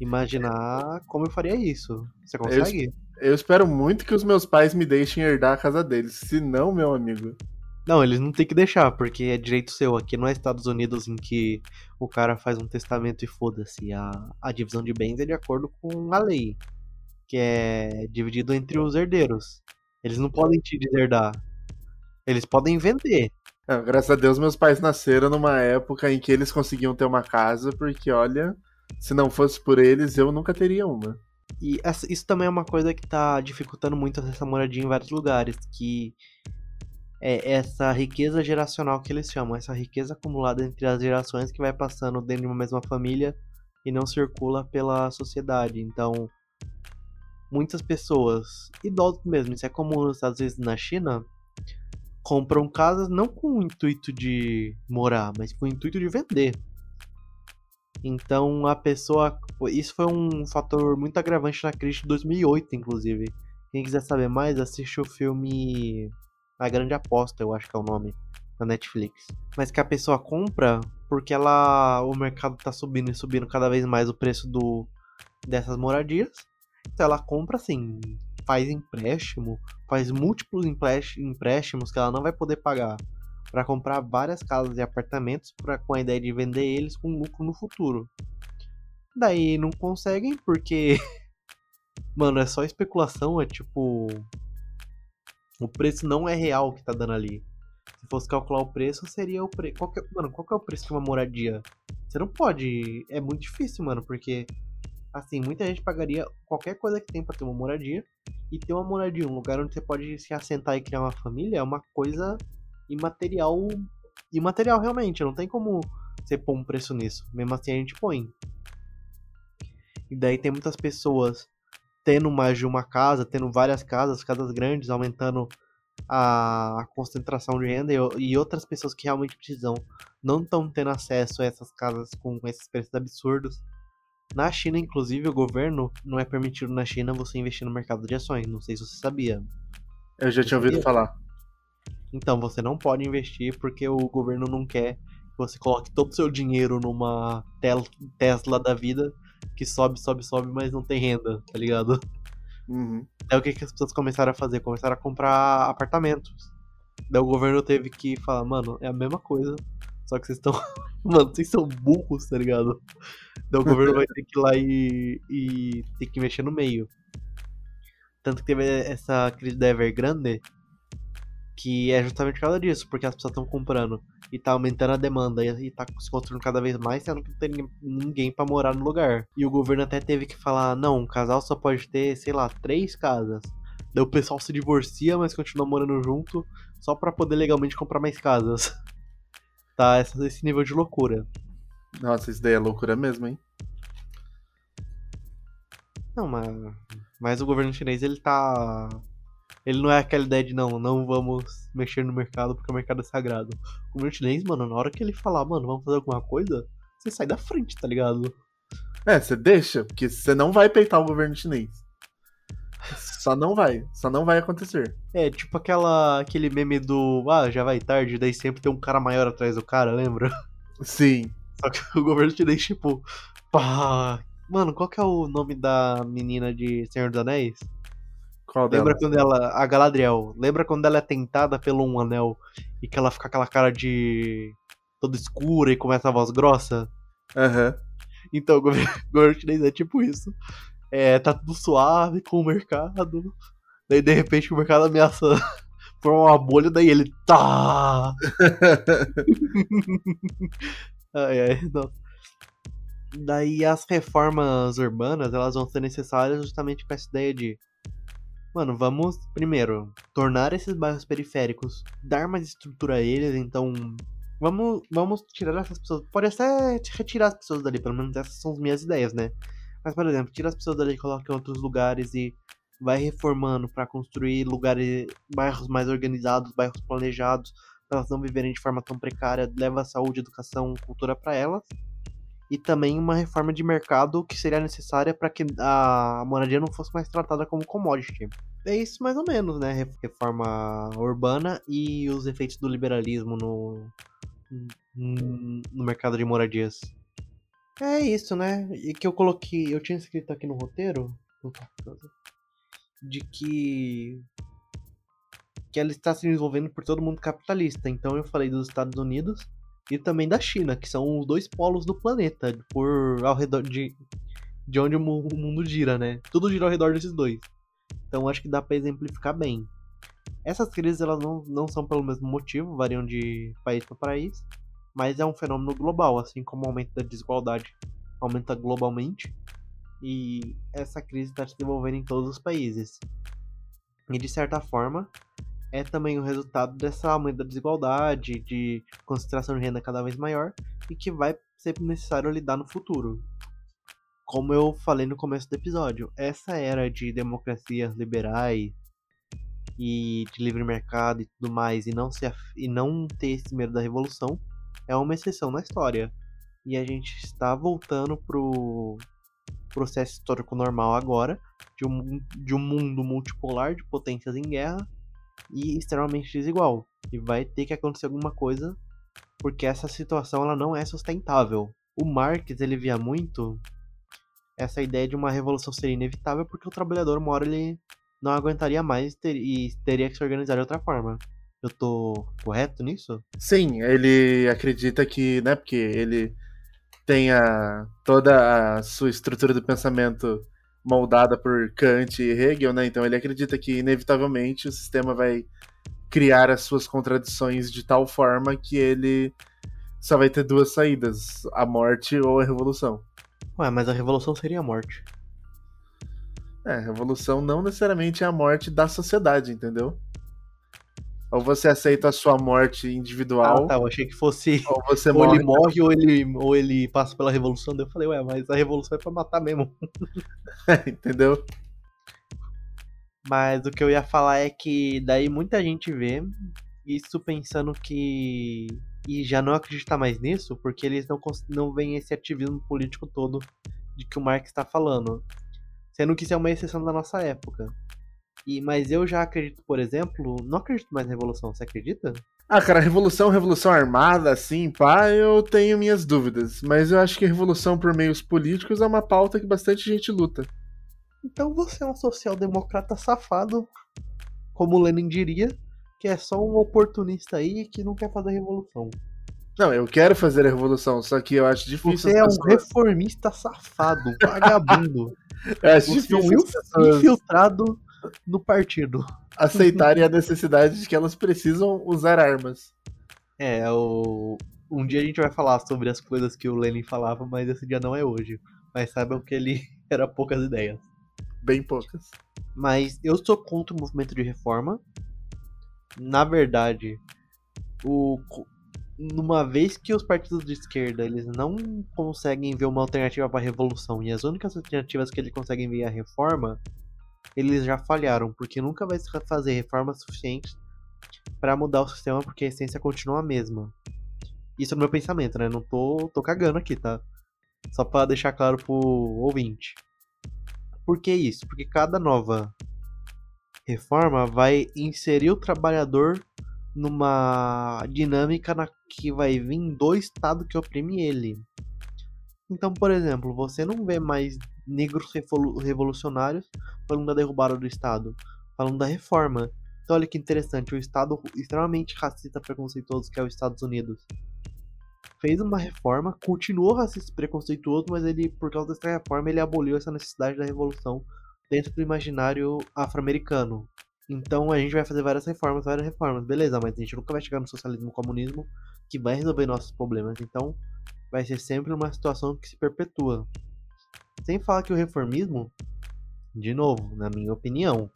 Speaker 2: imaginar como eu faria isso. Você consegue?
Speaker 1: Eu, eu espero muito que os meus pais me deixem herdar a casa deles. Se não, meu amigo.
Speaker 2: Não, eles não tem que deixar, porque é direito seu. Aqui não é Estados Unidos em que o cara faz um testamento e foda-se. A, a divisão de bens é de acordo com a lei, que é dividido entre os herdeiros. Eles não podem te deserdar. Eles podem vender.
Speaker 1: Não, graças a Deus, meus pais nasceram numa época em que eles conseguiam ter uma casa, porque olha, se não fosse por eles, eu nunca teria uma.
Speaker 2: E isso também é uma coisa que tá dificultando muito essa moradia em vários lugares, que é essa riqueza geracional que eles chamam, essa riqueza acumulada entre as gerações que vai passando dentro de uma mesma família e não circula pela sociedade. Então, muitas pessoas, idosos mesmo, isso é comum às vezes na China, compram casas não com o intuito de morar, mas com o intuito de vender. Então a pessoa. Isso foi um fator muito agravante na crise de 2008, inclusive. Quem quiser saber mais, assiste o filme a Grande Aposta, eu acho que é o nome, da Netflix. Mas que a pessoa compra porque ela o mercado tá subindo e subindo cada vez mais o preço do dessas moradias. Então ela compra assim, faz empréstimo, faz múltiplos empréstimos que ela não vai poder pagar. para comprar várias casas e apartamentos pra, com a ideia de vender eles com lucro no futuro. Daí não conseguem porque [laughs] mano, é só especulação, é tipo o preço não é real que tá dando ali. Se fosse calcular o preço, seria o preço. É... Mano, qual que é o preço de uma moradia? Você não pode. É muito difícil, mano, porque. Assim, muita gente pagaria qualquer coisa que tem pra ter uma moradia. E ter uma moradia, um lugar onde você pode se assentar e criar uma família, é uma coisa imaterial. Imaterial, realmente. Não tem como você pôr um preço nisso. Mesmo assim, a gente põe. E daí tem muitas pessoas tendo mais de uma casa, tendo várias casas, casas grandes, aumentando a concentração de renda e, outras pessoas que realmente precisam não estão tendo acesso a essas casas com esses preços absurdos. Na China, inclusive, o governo não é permitido na China você investir no mercado de ações. Não sei se você sabia.
Speaker 1: Eu já tinha ouvido falar.
Speaker 2: Então, você não pode investir porque o governo não quer que você coloque todo o seu dinheiro numa Tesla da vida que sobe, sobe, sobe, mas não tem renda, tá ligado?
Speaker 1: Uhum.
Speaker 2: É o que, que as pessoas começaram a fazer? Começaram a comprar apartamentos. Daí o governo teve que falar, mano, é a mesma coisa. Só que vocês estão. [laughs] mano, vocês são burros, tá ligado? Daí o governo vai ter que ir lá e, e ter que mexer no meio. Tanto que teve essa crise da Evergrande, que é justamente por causa disso, porque as pessoas estão comprando e tá aumentando a demanda e tá se construindo cada vez mais, sendo que não tem ninguém para morar no lugar. E o governo até teve que falar: não, um casal só pode ter, sei lá, três casas. Daí o pessoal se divorcia, mas continua morando junto só para poder legalmente comprar mais casas. [laughs] Tá, esse nível de loucura.
Speaker 1: Nossa, isso daí é loucura mesmo, hein?
Speaker 2: Não, mas, mas o governo chinês ele tá ele não é aquela ideia de não, não vamos mexer no mercado porque o mercado é sagrado. O governo chinês, mano, na hora que ele falar, mano, vamos fazer alguma coisa, você sai da frente, tá ligado?
Speaker 1: É, você deixa, porque você não vai peitar o governo chinês. Só não vai, só não vai acontecer.
Speaker 2: É, tipo aquela aquele meme do ah, já vai tarde, daí sempre tem um cara maior atrás do cara, lembra?
Speaker 1: Sim.
Speaker 2: Só que o governo chinês, tipo, pá. Mano, qual que é o nome da menina de Senhor dos Anéis?
Speaker 1: Qual
Speaker 2: Lembra quando ela. A Galadriel. Lembra quando ela é tentada pelo um anel e que ela fica aquela cara de. toda escura e começa a voz grossa?
Speaker 1: Aham. Uhum.
Speaker 2: Então, [laughs] o governo, o governo chinês é tipo isso. É, tá tudo suave com o mercado. Daí de repente o mercado ameaça [laughs] formar uma bolha, daí ele. Tá! [laughs] ai, ai, não. Daí as reformas urbanas elas vão ser necessárias justamente com essa ideia de Mano, vamos primeiro tornar esses bairros periféricos, dar mais estrutura a eles, então vamos, vamos tirar essas pessoas. Pode até retirar as pessoas dali, pelo menos essas são as minhas ideias, né? Mas, por exemplo, tira as pessoas dali coloca em outros lugares e vai reformando para construir lugares, bairros mais organizados, bairros planejados, para elas não viverem de forma tão precária, leva saúde, educação, cultura para elas e também uma reforma de mercado que seria necessária para que a moradia não fosse mais tratada como commodity. É isso mais ou menos, né? Reforma urbana e os efeitos do liberalismo no, no mercado de moradias. É isso, né? E que eu coloquei, eu tinha escrito aqui no roteiro de que que ela está se desenvolvendo por todo mundo capitalista. Então eu falei dos Estados Unidos, e também da China, que são os dois polos do planeta, por ao redor de, de onde o mundo gira, né? Tudo gira ao redor desses dois. Então acho que dá para exemplificar bem. Essas crises elas não, não são pelo mesmo motivo, variam de país para país, mas é um fenômeno global, assim como o aumento da desigualdade aumenta globalmente, e essa crise está se desenvolvendo em todos os países. E de certa forma, é também o resultado dessa aumento da desigualdade, de concentração de renda cada vez maior e que vai ser necessário lidar no futuro. Como eu falei no começo do episódio, essa era de democracias liberais e de livre mercado e tudo mais, e não, se e não ter esse medo da revolução, é uma exceção na história. E a gente está voltando pro processo histórico normal agora, de um, de um mundo multipolar de potências em guerra, e extremamente desigual. E vai ter que acontecer alguma coisa, porque essa situação ela não é sustentável. O Marx ele via muito essa ideia de uma revolução ser inevitável, porque o trabalhador uma hora ele não aguentaria mais ter, e teria que se organizar de outra forma. Eu tô correto nisso?
Speaker 1: Sim, ele acredita que, né, porque ele tem a, toda a sua estrutura do pensamento moldada por Kant e Hegel, né? Então ele acredita que inevitavelmente o sistema vai criar as suas contradições de tal forma que ele só vai ter duas saídas: a morte ou a revolução.
Speaker 2: Ué, mas a revolução seria a morte.
Speaker 1: É, a revolução não necessariamente é a morte da sociedade, entendeu? Ou você aceita a sua morte individual.
Speaker 2: Ah, tá. Eu achei que fosse.
Speaker 1: Ou você
Speaker 2: ou
Speaker 1: morre.
Speaker 2: ele morre ou ele, ou ele passa pela revolução. Daí eu falei, ué, mas a revolução é pra matar mesmo. [laughs]
Speaker 1: entendeu?
Speaker 2: Mas o que eu ia falar é que daí muita gente vê isso pensando que. E já não acredita mais nisso, porque eles não, não veem esse ativismo político todo de que o Marx está falando. Sendo que isso é uma exceção da nossa época. E, mas eu já acredito, por exemplo, não acredito mais na revolução, você acredita?
Speaker 1: Ah, cara, revolução, revolução armada, assim, pá, eu tenho minhas dúvidas. Mas eu acho que a revolução por meios políticos é uma pauta que bastante gente luta.
Speaker 2: Então você é um social-democrata safado, como o Lenin diria, que é só um oportunista aí que não quer fazer revolução.
Speaker 1: Não, eu quero fazer a revolução, só que eu acho difícil.
Speaker 2: Você é
Speaker 1: as
Speaker 2: um
Speaker 1: pessoas-
Speaker 2: reformista safado, um vagabundo. [laughs]
Speaker 1: eu acho
Speaker 2: Você é
Speaker 1: difícil
Speaker 2: um
Speaker 1: as pessoas
Speaker 2: infiltrado no partido.
Speaker 1: aceitarem a necessidade de que elas precisam usar armas.
Speaker 2: É, o... um dia a gente vai falar sobre as coisas que o Lenin falava, mas esse dia não é hoje. Mas saibam que ele [laughs] era poucas ideias.
Speaker 1: Bem poucas.
Speaker 2: Mas eu sou contra o movimento de reforma. Na verdade, o numa vez que os partidos de esquerda eles não conseguem ver uma alternativa para a revolução e as únicas alternativas que eles conseguem ver é a reforma, eles já falharam, porque nunca vai fazer reforma suficiente para mudar o sistema, porque a essência continua a mesma. Isso é o meu pensamento, né? Não tô, tô cagando aqui, tá? Só para deixar claro pro ouvinte. Por que isso? Porque cada nova reforma vai inserir o trabalhador numa dinâmica na que vai vir do Estado que oprime ele. Então, por exemplo, você não vê mais negros revolu- revolucionários falando da derrubada do Estado, falando da reforma. Então, olha que interessante, o Estado extremamente racista preconceituoso que é os Estados Unidos fez uma reforma, continuou racista preconceituoso, mas ele, por causa dessa reforma, ele aboliu essa necessidade da revolução dentro do imaginário afro-americano. Então a gente vai fazer várias reformas, várias reformas, beleza, mas a gente nunca vai chegar no socialismo e comunismo que vai resolver nossos problemas. Então vai ser sempre uma situação que se perpetua. Sem falar que o reformismo, de novo, na minha opinião,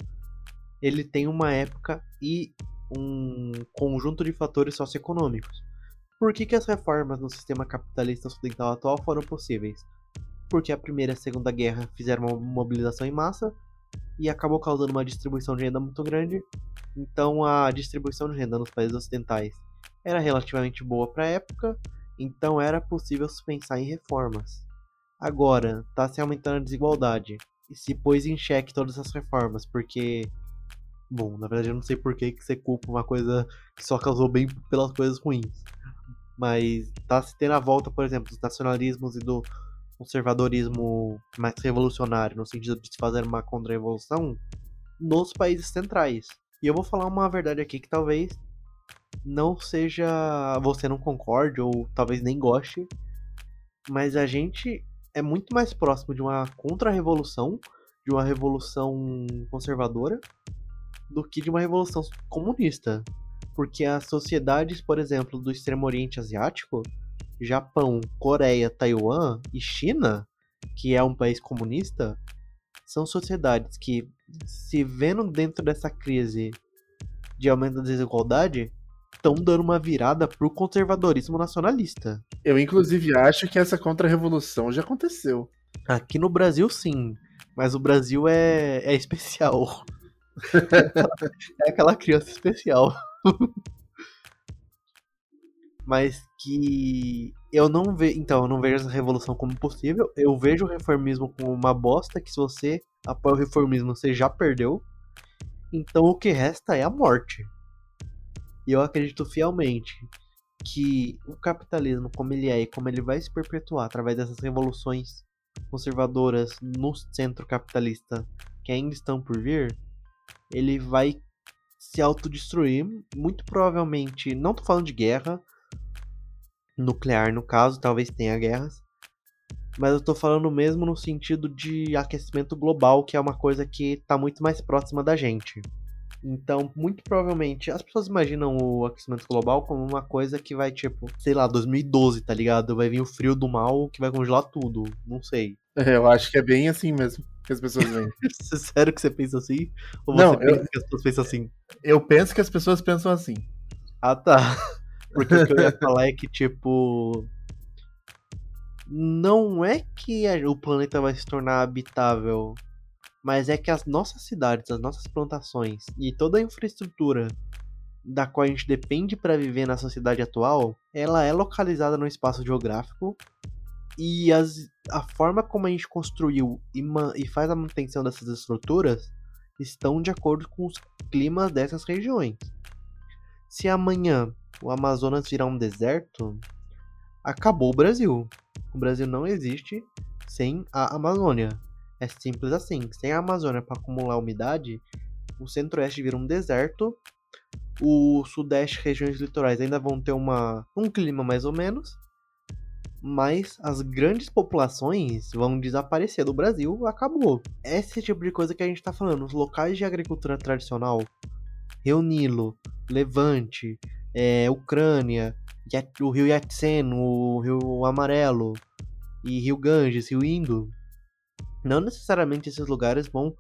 Speaker 2: ele tem uma época e um conjunto de fatores socioeconômicos. Por que, que as reformas no sistema capitalista ocidental atual foram possíveis? Porque a Primeira e a Segunda Guerra fizeram uma mobilização em massa e acabou causando uma distribuição de renda muito grande. Então a distribuição de renda nos países ocidentais era relativamente boa para a época, então era possível pensar em reformas. Agora, está se aumentando a desigualdade e se pôs em xeque todas as reformas, porque bom, na verdade eu não sei por que que você culpa uma coisa que só causou bem pelas coisas ruins. Mas tá se tendo a volta, por exemplo, dos nacionalismos e do conservadorismo mais revolucionário, no sentido de se fazer uma contra-revolução, nos países centrais. E eu vou falar uma verdade aqui que talvez não seja. Você não concorde, ou talvez nem goste, mas a gente é muito mais próximo de uma contra-revolução, de uma revolução conservadora, do que de uma revolução comunista. Porque as sociedades, por exemplo, do Extremo Oriente Asiático, Japão, Coreia, Taiwan e China, que é um país comunista, são sociedades que, se vendo dentro dessa crise de aumento da desigualdade, estão dando uma virada pro conservadorismo nacionalista.
Speaker 1: Eu, inclusive, acho que essa contra-revolução já aconteceu.
Speaker 2: Aqui no Brasil, sim, mas o Brasil é, é especial. é aquela criança especial. mas que eu não vejo. Então, eu não vejo essa revolução como possível. Eu vejo o reformismo como uma bosta que se você apoia o reformismo, você já perdeu. Então o que resta é a morte. E eu acredito fielmente que o capitalismo, como ele é e como ele vai se perpetuar através dessas revoluções conservadoras no centro capitalista que ainda estão por vir, ele vai se autodestruir. Muito provavelmente, não tô falando de guerra nuclear no caso, talvez tenha guerras. Mas eu tô falando mesmo no sentido de aquecimento global, que é uma coisa que tá muito mais próxima da gente. Então, muito provavelmente, as pessoas imaginam o aquecimento global como uma coisa que vai, tipo, sei lá, 2012, tá ligado? Vai vir o frio do mal que vai congelar tudo. Não sei. [laughs]
Speaker 1: É, eu acho que é bem assim mesmo que as pessoas veem. [laughs]
Speaker 2: Sério que você pensa assim? Ou
Speaker 1: Não,
Speaker 2: você pensa
Speaker 1: eu-
Speaker 2: que as pessoas pensam assim?
Speaker 1: Eu penso que as pessoas pensam assim.
Speaker 2: Ah, tá. [laughs] Porque o que eu ia falar é que, tipo. Não é que o planeta vai se tornar habitável, mas é que as nossas cidades, as nossas plantações e toda a infraestrutura da qual a gente depende para viver na sociedade atual, ela é localizada no espaço geográfico e as, a forma como a gente construiu e, ma- e faz a manutenção dessas estruturas estão de acordo com os climas dessas regiões. Se amanhã o Amazonas virar um deserto, acabou o Brasil. O Brasil não existe sem a Amazônia. É simples assim. Sem a Amazônia para acumular umidade, o centro-oeste vira um deserto. O sudeste, regiões litorais ainda vão ter uma, um clima mais ou menos. Mas as grandes populações vão desaparecer do Brasil, acabou. Esse tipo de coisa que a gente tá falando. Os locais de agricultura tradicional, Rio Nilo, Levante, é, Ucrânia, o Rio Yatsen, o Rio Amarelo e Rio Ganges, Rio Indo. Não necessariamente esses lugares vão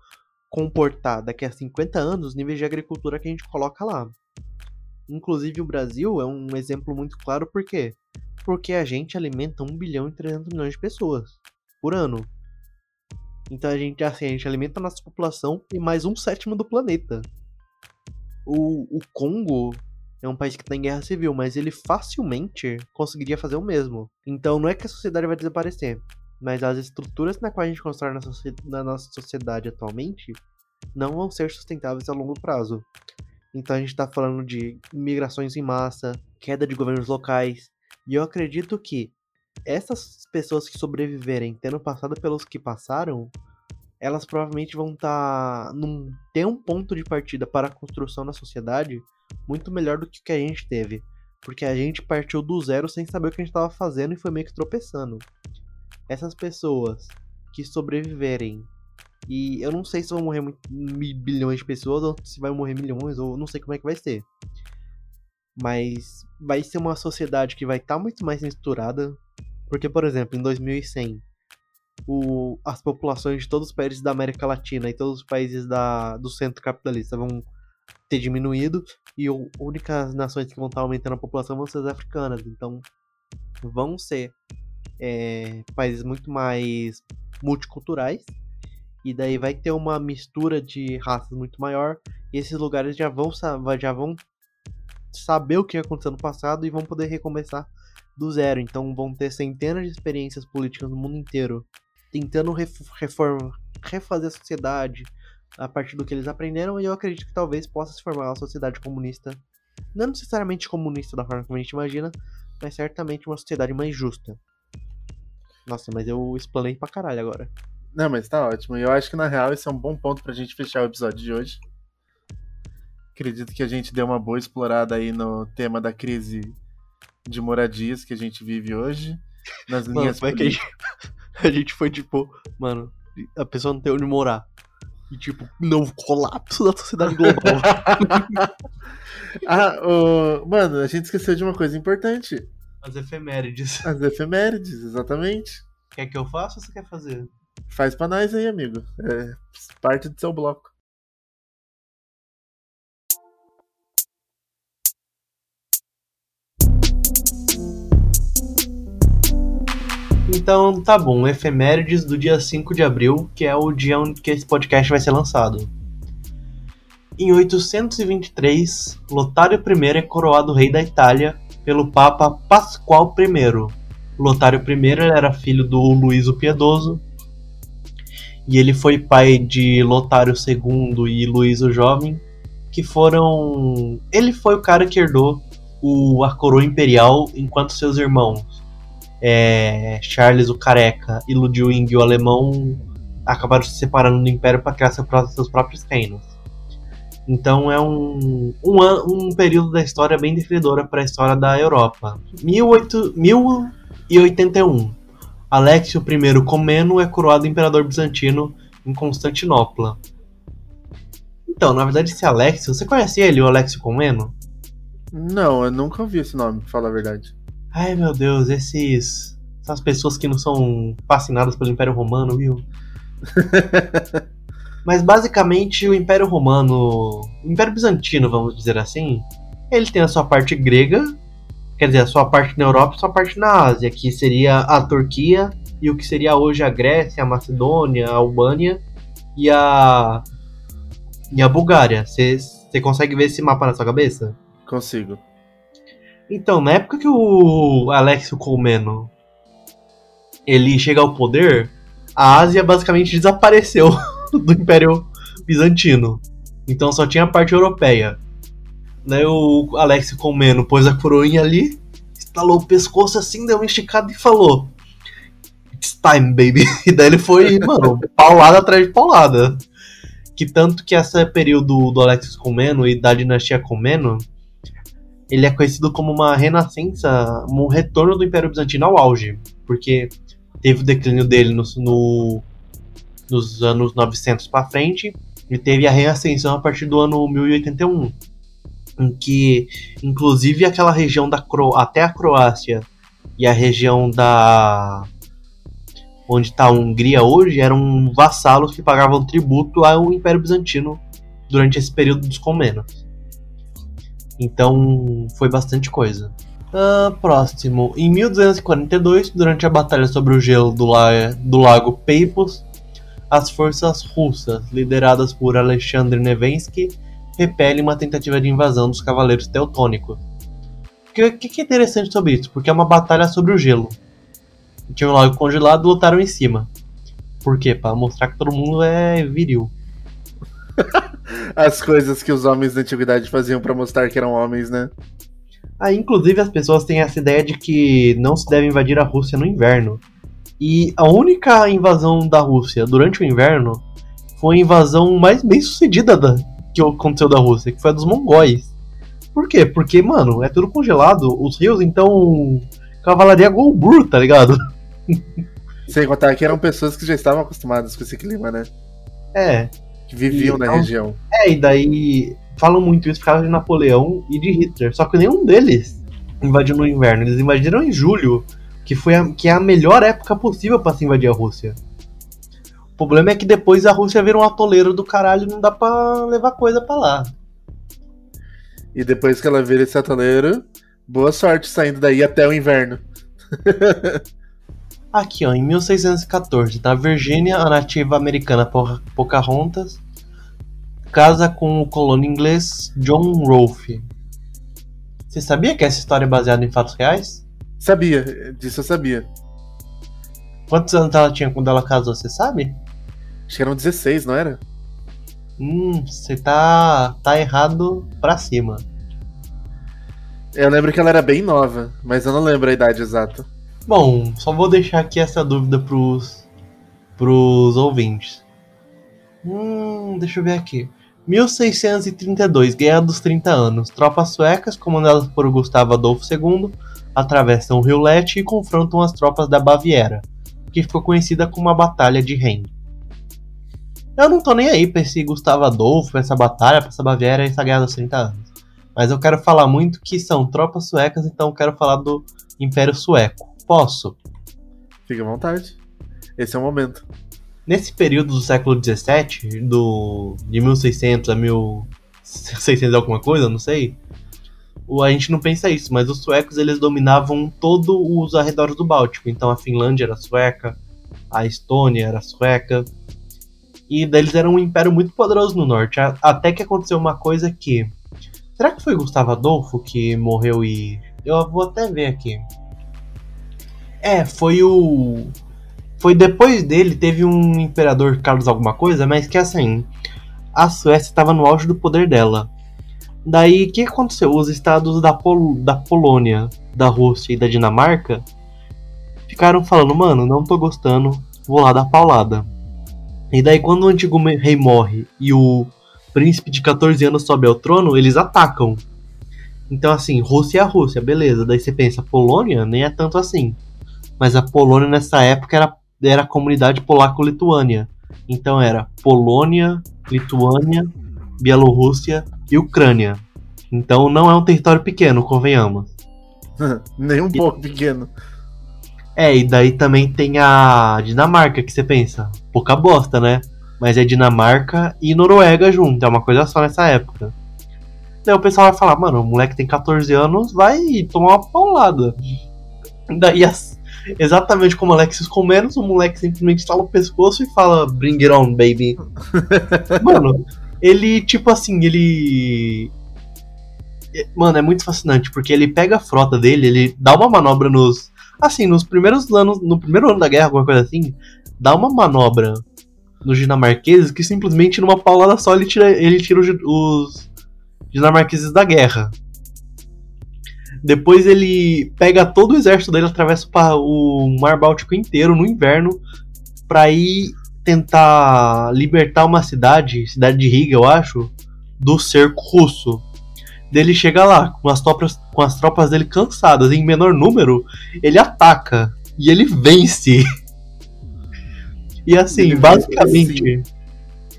Speaker 2: comportar daqui a 50 anos os níveis de agricultura que a gente coloca lá. Inclusive o Brasil é um exemplo muito claro por quê? Porque a gente alimenta 1 bilhão e 300 milhões de pessoas por ano. Então a gente, assim, a gente alimenta a nossa população e mais um sétimo do planeta. O, o Congo é um país que está em guerra civil, mas ele facilmente conseguiria fazer o mesmo. Então não é que a sociedade vai desaparecer, mas as estruturas na qual a gente constrói na, socie- na nossa sociedade atualmente não vão ser sustentáveis a longo prazo. Então a gente está falando de migrações em massa, queda de governos locais, e eu acredito que essas pessoas que sobreviverem tendo passado pelos que passaram, elas provavelmente vão estar num ter um ponto de partida para a construção da sociedade muito melhor do que o que a gente teve. Porque a gente partiu do zero sem saber o que a gente estava fazendo e foi meio que tropeçando. Essas pessoas que sobreviverem. E eu não sei se vão morrer bilhões de pessoas ou se vai morrer milhões, ou não sei como é que vai ser. Mas vai ser uma sociedade que vai estar muito mais misturada. Porque, por exemplo, em 2100, o, as populações de todos os países da América Latina e todos os países da, do centro capitalista vão ter diminuído e o únicas nações que vão estar aumentando a população vão ser as africanas. Então, vão ser é, países muito mais multiculturais. E daí vai ter uma mistura de raças muito maior. E esses lugares já vão, já vão saber o que aconteceu no passado e vão poder recomeçar do zero. Então vão ter centenas de experiências políticas no mundo inteiro tentando ref reform refazer a sociedade a partir do que eles aprenderam. E eu acredito que talvez possa se formar uma sociedade comunista. Não necessariamente comunista da forma como a gente imagina, mas certamente uma sociedade mais justa. Nossa, mas eu explanei pra caralho agora.
Speaker 1: Não, mas tá ótimo. E eu acho que na real esse é um bom ponto pra gente fechar o episódio de hoje. Acredito que a gente deu uma boa explorada aí no tema da crise de moradias que a gente vive hoje. Nas
Speaker 2: Mano,
Speaker 1: linhas
Speaker 2: como é que a gente, [laughs] a gente foi tipo, mano, a pessoa não tem onde morar. E tipo, não, colapso da sociedade global. [laughs]
Speaker 1: Ah, mano, a gente esqueceu de uma coisa importante.
Speaker 2: As efemérides. [laughs]
Speaker 1: As efemérides, exatamente.
Speaker 2: Quer que eu faça ou você quer fazer?
Speaker 1: Faz pra nós aí, amigo. É parte do seu bloco.
Speaker 2: Então tá bom, efemérides do dia 5 de abril, que é o dia onde que esse podcast vai ser lançado. Em 823, Lotário I é coroado rei da Itália pelo Papa Pascoal I. Lotário I era filho do Luís o Piedoso e ele foi pai de Lotário II e Luís o Jovem, que foram. Ele foi o cara que herdou o, a coroa imperial enquanto seus irmãos é, Charles o Careca e Ludwig o Alemão acabaram se separando do Império para criar seus próprios reinos. Então é um, um, um período da história bem definidora para a história da Europa. 18, 1081. Alexio I Comeno é coroado imperador bizantino em Constantinopla. Então, na verdade, esse Alexio, você conhece ele, o Alexio Comeno?
Speaker 1: Não, eu nunca ouvi esse nome, pra falar a verdade.
Speaker 2: Ai meu Deus, esses. Essas pessoas que não são fascinadas pelo Império Romano, viu? [laughs] Mas basicamente o Império Romano, o Império Bizantino, vamos dizer assim, ele tem a sua parte grega, quer dizer, a sua parte na Europa e a sua parte na Ásia, que seria a Turquia e o que seria hoje a Grécia, a Macedônia, a Albânia e a e a Bulgária. Você consegue ver esse mapa na sua cabeça?
Speaker 1: Consigo.
Speaker 2: Então, na época que o Alexio Colmeno ele chega ao poder, a Ásia basicamente desapareceu [laughs] [laughs] do Império Bizantino. Então só tinha a parte europeia. Daí o Alexio Colmeno pôs a coroinha ali, estalou o pescoço assim, deu uma esticada e falou: It's time, baby. [laughs] E daí ele foi, mano, paulada atrás de paulada. Que tanto que esse período do Alexis Comeno e da dinastia Comeno ele é conhecido como uma renascença, um retorno do Império Bizantino ao auge, porque teve o declínio dele no, no nos anos 900 para frente e teve a reascensão a partir do ano 1081, em que inclusive aquela região da Cro até a Croácia e a região da onde está a Hungria hoje eram vassalos que pagavam tributo ao Império Bizantino durante esse período dos Comenos. Então foi bastante coisa. Uh, próximo. Em 1242, durante a batalha sobre o gelo do, la do lago Peipus, as forças russas, lideradas por Alexandre Nevensky, repelem uma tentativa de invasão dos cavaleiros teutônicos. O que, que, é interessante sobre isso? Porque é uma batalha sobre o gelo. Tinha um lago congelado e lutaram em cima. Por quê? Para mostrar que todo mundo é viril. [laughs]
Speaker 1: as coisas que os homens da antiguidade faziam para mostrar que eram homens, né?
Speaker 2: Ah, inclusive as pessoas têm essa ideia de que não se deve invadir a Rússia no inverno. E a única invasão da Rússia durante o inverno foi a invasão mais bem sucedida da, que aconteceu da Rússia, que foi a dos mongóis. Por quê? Porque, mano, é tudo congelado, os rios, então. Cavalaria Golbur, tá ligado? [laughs]
Speaker 1: Sem contar que eram pessoas que já estavam acostumadas com esse clima, né?
Speaker 2: É,
Speaker 1: que viviam e, na então, região.
Speaker 2: É, e daí falam muito isso por causa de Napoleão e de Hitler. Só que nenhum deles invadiu no inverno. Eles invadiram em julho, que foi a, que é a melhor época possível para se invadir a Rússia. O problema é que depois a Rússia vira um atoleiro do caralho e não dá pra levar coisa para lá.
Speaker 1: E depois que ela vira esse atoleiro, boa sorte saindo daí até o inverno. [laughs]
Speaker 2: Aqui, ó, em 1614, da Virgínia, a nativa americana Pocahontas casa com o colono inglês John Rolfe. Você sabia que essa história é baseada em fatos reais?
Speaker 1: Sabia, disso eu sabia.
Speaker 2: Quantos anos ela tinha quando ela casou, você sabe?
Speaker 1: Acho que eram 16, não era?
Speaker 2: Hum, você tá, tá errado pra cima.
Speaker 1: Eu lembro que ela era bem nova, mas eu não lembro a idade exata.
Speaker 2: Bom, só vou deixar aqui essa dúvida pros, pros ouvintes. Hum, deixa eu ver aqui. 1632, Guerra dos 30 Anos. Tropas suecas, comandadas por Gustavo Adolfo II, atravessam o rio Lete e confrontam as tropas da Baviera, que ficou conhecida como a Batalha de Rhein. Eu não tô nem aí pra esse Gustavo Adolfo, pra essa batalha, pra essa Baviera e essa Guerra dos 30 Anos. Mas eu quero falar muito que são tropas suecas, então eu quero falar do Império Sueco. Posso?
Speaker 1: Fique à vontade. Esse é o momento.
Speaker 2: Nesse período do século XVII, do, de 1600 a 1600 alguma coisa, não sei, a gente não pensa isso, mas os suecos eles dominavam todo os arredores do Báltico. Então a Finlândia era sueca, a Estônia era sueca, e eles eram um império muito poderoso no norte. Até que aconteceu uma coisa que. Será que foi Gustavo Adolfo que morreu e. Eu vou até ver aqui. É, foi o. Foi depois dele, teve um imperador Carlos alguma coisa, mas que assim. A Suécia estava no auge do poder dela. Daí, o que aconteceu? Os estados da, Pol da Polônia, da Rússia e da Dinamarca ficaram falando: mano, não tô gostando, vou lá dar paulada. E daí, quando o antigo rei morre e o príncipe de 14 anos sobe ao trono, eles atacam. Então, assim, Rússia é a Rússia, beleza. Daí você pensa, Polônia nem é tanto assim. Mas a Polônia nessa época era, era a comunidade polaco-lituânia. Então era Polônia, Lituânia, Bielorrússia e Ucrânia. Então não é um território pequeno, convenhamos. [laughs]
Speaker 1: Nem um pouco pequeno.
Speaker 2: É, e daí também tem a Dinamarca, que você pensa, pouca bosta, né? Mas é Dinamarca e Noruega junto, é uma coisa só nessa época. Daí o pessoal vai falar, mano, o moleque tem 14 anos, vai tomar uma paulada. Daí, exatamente como o Alexis com menos, o moleque simplesmente estala o pescoço e fala, bring it on, baby. [laughs] mano, ele, tipo assim, ele. Mano, é muito fascinante, porque ele pega a frota dele, ele dá uma manobra nos. Assim, nos primeiros anos. No primeiro ano da guerra, alguma coisa assim, dá uma manobra nos dinamarqueses que simplesmente numa paulada só ele tira, ele tira os, os dinamarqueses da guerra. Depois ele pega todo o exército dele, atravessa o Mar Báltico inteiro no inverno para ir tentar libertar uma cidade, cidade de Riga, eu acho, do cerco russo. Dele chega lá com as tropas, com as tropas dele cansadas, em menor número, ele ataca e ele vence. [laughs] E assim, ele basicamente,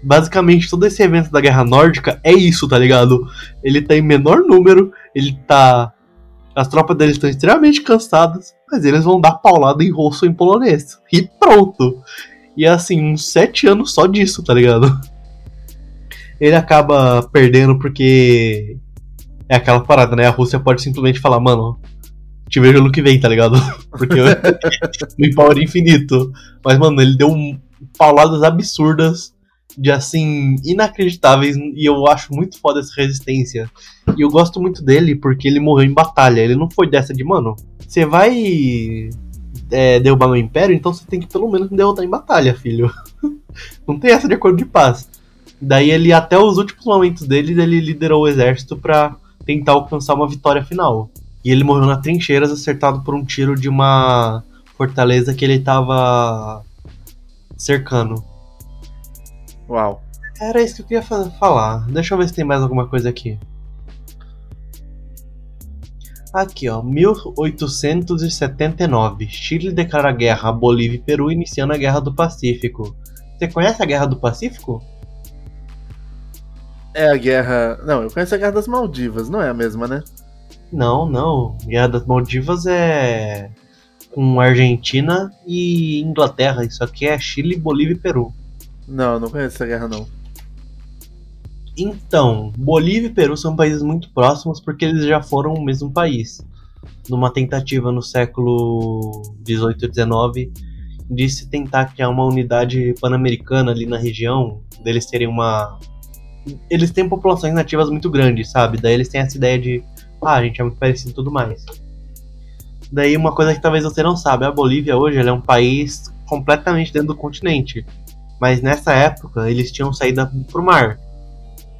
Speaker 2: basicamente todo esse evento da Guerra Nórdica é isso, tá ligado? Ele tá em menor número, ele tá as tropas dele estão extremamente cansadas, mas eles vão dar paulada em russo em polonês. E pronto. E é assim, uns sete anos só disso, tá ligado? Ele acaba perdendo porque. É aquela parada, né? A Rússia pode simplesmente falar, mano, te vejo no que vem, tá ligado? [laughs] Porque [laughs] no power infinito. Mas, mano, ele deu pauladas absurdas de assim, inacreditáveis, e eu acho muito foda essa resistência. E eu gosto muito dele porque ele morreu em batalha. Ele não foi dessa de, mano, você vai é, derrubar meu império, então você tem que pelo menos me derrotar em batalha, filho. [laughs] não tem essa de acordo de paz. Daí ele, até os últimos momentos dele, ele liderou o exército para tentar alcançar uma vitória final. E ele morreu nas trincheiras, acertado por um tiro de uma fortaleza que ele tava cercando.
Speaker 1: Uau.
Speaker 2: Era isso que eu queria falar. Deixa eu ver se tem mais alguma coisa aqui. Aqui, ó, 1879. Chile declara guerra a Bolívia e Peru, iniciando a Guerra do Pacífico. Você conhece a Guerra do Pacífico?
Speaker 1: É a guerra. Não, eu conheço a Guerra das Maldivas, não é a mesma, né?
Speaker 2: Não, não. Guerra das Maldivas é com Argentina e Inglaterra. Isso aqui é Chile, Bolívia e Peru.
Speaker 1: Não, não conheço essa guerra não.
Speaker 2: Então, Bolívia e Peru são países muito próximos porque eles já foram o mesmo país. Numa tentativa no século 18 e 19 de se tentar criar uma unidade pan-americana ali na região, deles terem uma. Eles têm populações nativas muito grandes, sabe? Daí eles têm essa ideia de. Ah, a gente é muito parecido e tudo mais. Daí uma coisa que talvez você não sabe, a Bolívia hoje é um país completamente dentro do continente. Mas nessa época eles tinham saído pro mar.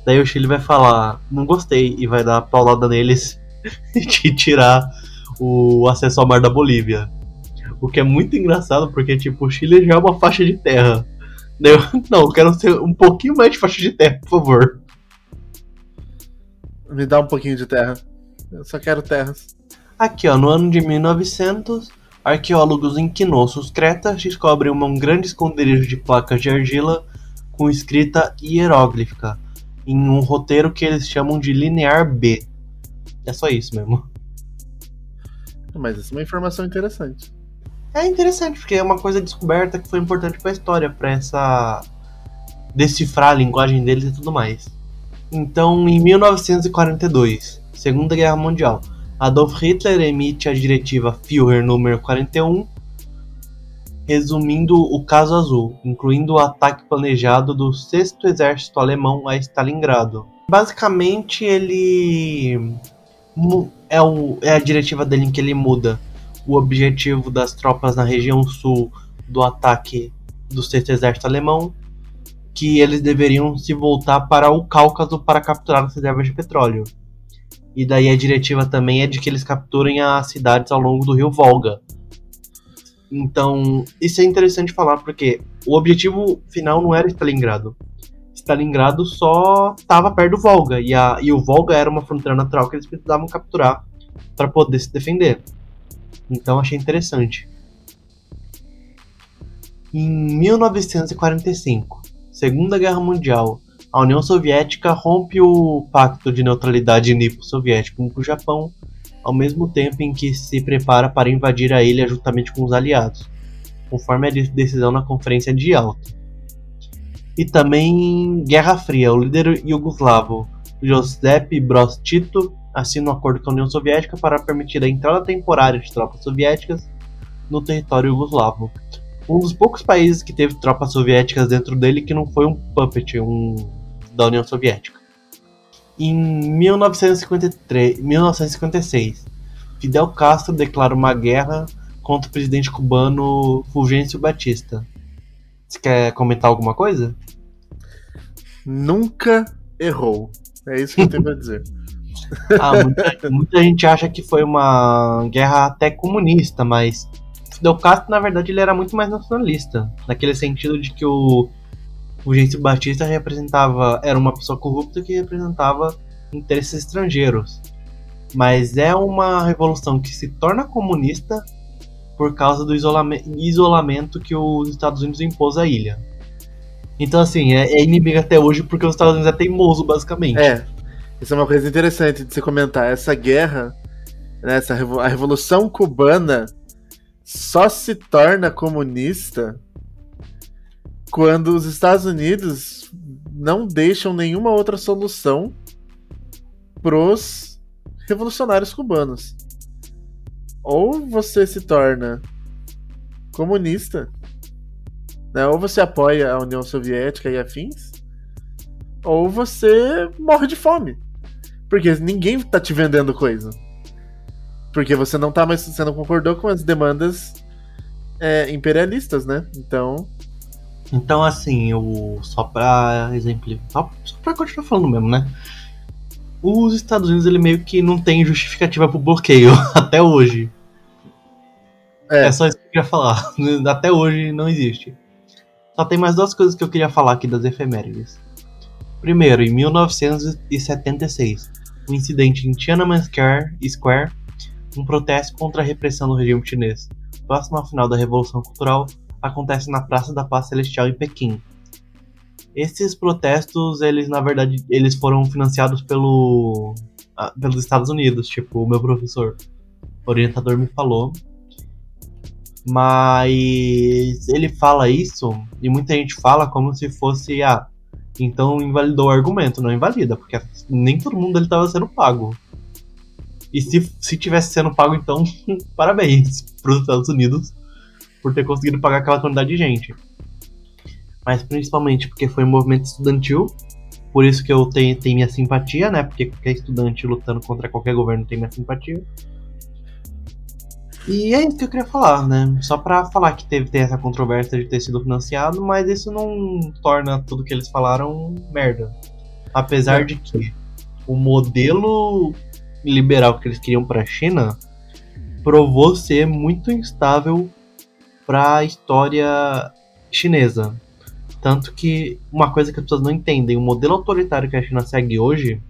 Speaker 2: Daí o Chile vai falar, não gostei, e vai dar paulada neles [laughs] e tirar o acesso ao mar da Bolívia. O que é muito engraçado, porque tipo, o Chile já é uma faixa de terra. Daí eu, [laughs] não, eu quero ser um pouquinho mais de faixa de terra, por favor.
Speaker 1: Me dá um pouquinho de terra. Eu só quero terras.
Speaker 2: Aqui, ó, no ano de 1900, arqueólogos em Knossos, Creta, descobrem um grande esconderijo de placas de argila com escrita hieróglifica em um roteiro que eles chamam de linear B. É só isso mesmo.
Speaker 1: Mas isso é uma informação interessante.
Speaker 2: É interessante, porque é uma coisa descoberta que foi importante para a história, para essa decifrar a linguagem deles e tudo mais. Então, em 1942, Segunda Guerra Mundial, Adolf Hitler emite a diretiva Führer número 41, resumindo o caso azul, incluindo o ataque planejado do 6 Exército Alemão a Stalingrado. Basicamente, ele é, o, é a diretiva dele em que ele muda o objetivo das tropas na região sul do ataque do 6 Exército Alemão, que eles deveriam se voltar para o Cáucaso para capturar as reservas de petróleo. E daí a diretiva também é de que eles capturem as cidades ao longo do rio Volga, então, isso é interessante falar porque o objetivo final não era Stalingrado. Stalingrado só estava perto do Volga. E, a, e o Volga era uma fronteira natural que eles precisavam capturar para poder se defender. Então achei interessante. Em 1945, Segunda Guerra Mundial, a União Soviética rompe o pacto de neutralidade nipo-soviético com o Japão, ao mesmo tempo em que se prepara para invadir a ilha juntamente com os aliados, conforme a decisão na Conferência de Yalta. E também Guerra Fria, o líder iugoslavo Josep Broz Tito assina um acordo com a União Soviética para permitir a entrada temporária de tropas soviéticas no território iugoslavo. Um dos poucos países que teve tropas soviéticas dentro dele que não foi um puppet um, da União Soviética. Em 1953, 1956, Fidel Castro declara uma guerra contra o presidente cubano Fulgêncio Batista. Você quer comentar alguma coisa?
Speaker 1: Nunca errou. É isso que eu tenho pra dizer. [laughs]
Speaker 2: Ah, muita, muita, gente acha que foi uma guerra até comunista, mas Fidel Castro, na verdade, ele era muito mais nacionalista. Naquele sentido de que o, o Gêncio Batista representava. Era uma pessoa corrupta que representava interesses estrangeiros. Mas é uma revolução que se torna comunista por causa do isolamento, que os Estados Unidos impôs à ilha. Então, assim, é, é inimigo até hoje porque os Estados Unidos é teimoso, basicamente.
Speaker 1: É, isso é uma coisa interessante de se comentar. Essa guerra, né, essa a Revolução Cubana só se torna comunista quando os Estados Unidos não deixam nenhuma outra solução pros revolucionários cubanos. Ou você se torna comunista, né? ou você apoia a União Soviética e afins, ou você morre de fome. Porque ninguém tá te vendendo coisa. Porque você não tá mais. Você não concordou com as demandas é, imperialistas, né? Então.
Speaker 2: Então, assim, o, só pra exemplo. Só, só pra continuar falando mesmo, né? Os Estados Unidos, ele meio que não tem justificativa pro bloqueio, [laughs] até hoje. É. é só isso que eu queria falar. [laughs] Até hoje não existe. Só tem mais duas coisas que eu queria falar aqui das efemérides. Primeiro, em 1976, um incidente em Tiananmen Square, um protesto contra a repressão do regime chinês. Próximo ao final da Revolução Cultural, acontece na Praça da Paz Celestial em Pequim. Esses protestos, eles na verdade, eles foram financiados pelo, pelos Estados Unidos, tipo, o meu professor orientador me falou. Mas ele fala isso e muita gente fala como se fosse ah, então invalidou o argumento, não invalida, porque nem todo mundo ele estava sendo pago. E se, se tivesse sendo pago, então, [laughs] parabéns para os Estados Unidos por ter conseguido pagar aquela quantidade de gente. Mas principalmente porque foi um movimento estudantil, por isso que eu tenho, tenho minha simpatia, né? Porque qualquer estudante lutando contra qualquer governo tem minha simpatia. E é isso que eu queria falar, né? Só pra falar que teve ter essa controvérsia de ter sido financiado, mas isso não torna tudo que eles falaram merda. Apesar de que o modelo liberal que eles queriam para a China provou ser muito instável para a história chinesa. Tanto que uma coisa que as pessoas não entendem, o modelo autoritário que a China segue hoje,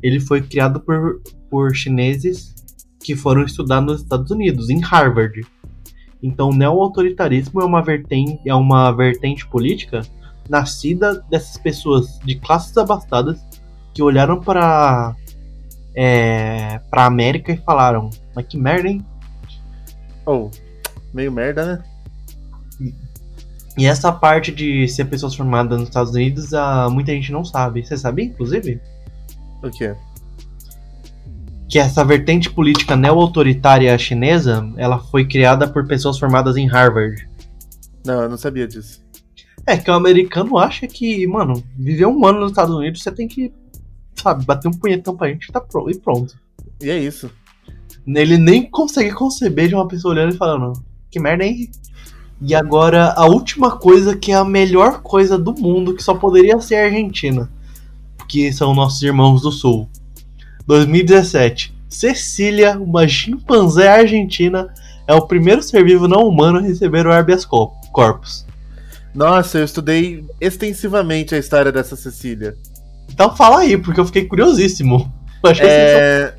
Speaker 2: ele foi criado por, por chineses que foram estudar nos Estados Unidos, em Harvard. Então, o neo-autoritarismo é uma vertente, é uma vertente política nascida dessas pessoas de classes abastadas que olharam para é, para América e falaram: Mas que merda, hein?
Speaker 1: Oh, meio merda, né?
Speaker 2: E, essa parte de ser pessoas formadas nos Estados Unidos, uh, muita gente não sabe. Você sabia, inclusive?
Speaker 1: O quê?
Speaker 2: que essa vertente política neo-autoritária chinesa, ela foi criada por pessoas formadas em Harvard.
Speaker 1: Não, eu não sabia disso.
Speaker 2: É que o americano acha que, mano, viver um ano nos Estados Unidos, você tem que, sabe, bater um punhetão pra gente tá pronto, e pronto.
Speaker 1: E é isso.
Speaker 2: Ele nem consegue conceber de uma pessoa olhando e falando, que merda, hein? E agora, a última coisa que é a melhor coisa do mundo, que só poderia ser a Argentina. Que são nossos irmãos do Sul. 2017. Cecília, uma chimpanzé argentina, é o primeiro ser vivo não humano a receber o habeas corpus.
Speaker 1: Nossa, eu estudei extensivamente a história dessa Cecília.
Speaker 2: Então fala aí, porque eu fiquei curiosíssimo. Eu
Speaker 1: É,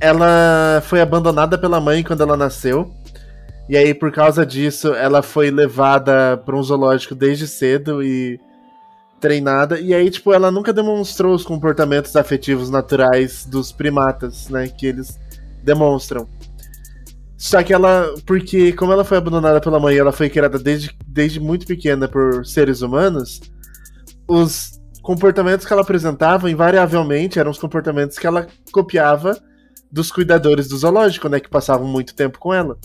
Speaker 1: ela foi abandonada pela mãe quando ela nasceu. E aí, por causa disso, ela foi levada para um zoológico desde cedo e treinada. E aí, tipo, ela nunca demonstrou os comportamentos afetivos naturais dos primatas, né? Que eles demonstram. Só que ela, porque como ela foi abandonada pela mãe, ela foi criada desde, desde muito pequena por seres humanos, os comportamentos que ela apresentava, invariavelmente, eram os comportamentos que ela copiava dos cuidadores do zoológico, né, que passavam muito tempo com ela.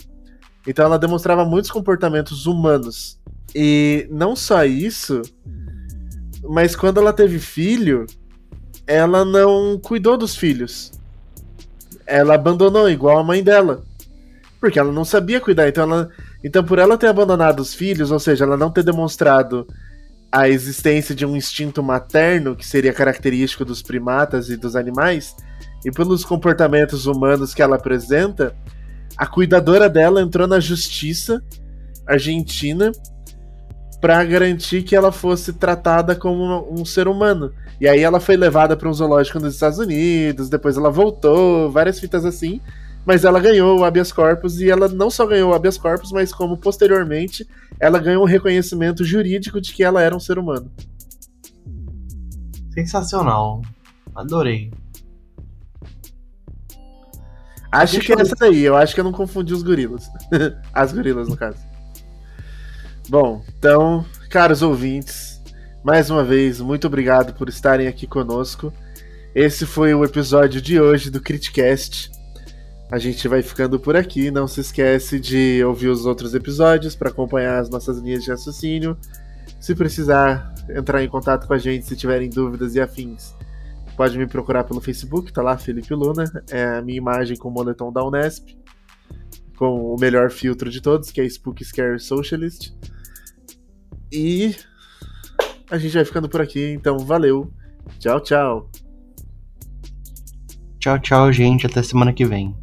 Speaker 1: Então ela demonstrava muitos comportamentos humanos. E não só isso, mas quando ela teve filho, ela não cuidou dos filhos. Ela abandonou, igual a mãe dela. Porque ela não sabia cuidar. Então, ela, então, por ela ter abandonado os filhos, ou seja, ela não ter demonstrado a existência de um instinto materno, que seria característico dos primatas e dos animais, e pelos comportamentos humanos que ela apresenta, a cuidadora dela entrou na justiça argentina para garantir que ela fosse tratada como um ser humano. E aí ela foi levada para um zoológico nos Estados Unidos, depois ela voltou, várias fitas assim, mas ela ganhou o habeas corpus e ela não só ganhou o habeas corpus, mas como posteriormente ela ganhou um reconhecimento jurídico de que ela era um ser humano.
Speaker 2: Sensacional. Adorei.
Speaker 1: Acho que é essa daí, eu acho que eu não confundi os gorilas. [laughs] As gorilas, no caso. Bom, então, caros ouvintes, mais uma vez, muito obrigado por estarem aqui conosco. Esse foi o episódio de hoje do Criticast. A gente vai ficando por aqui. Não se esquece de ouvir os outros episódios para acompanhar as nossas linhas de raciocínio. Se precisar entrar em contato com a gente, se tiverem dúvidas e afins, pode me procurar pelo Facebook, tá lá, Felipe Luna. É a minha imagem com o moletom da Unesp, com o melhor filtro de todos, que é Spook Scare Socialist. E a gente vai ficando por aqui, então valeu. Tchau, tchau.
Speaker 2: Tchau, tchau, gente. Até semana que vem.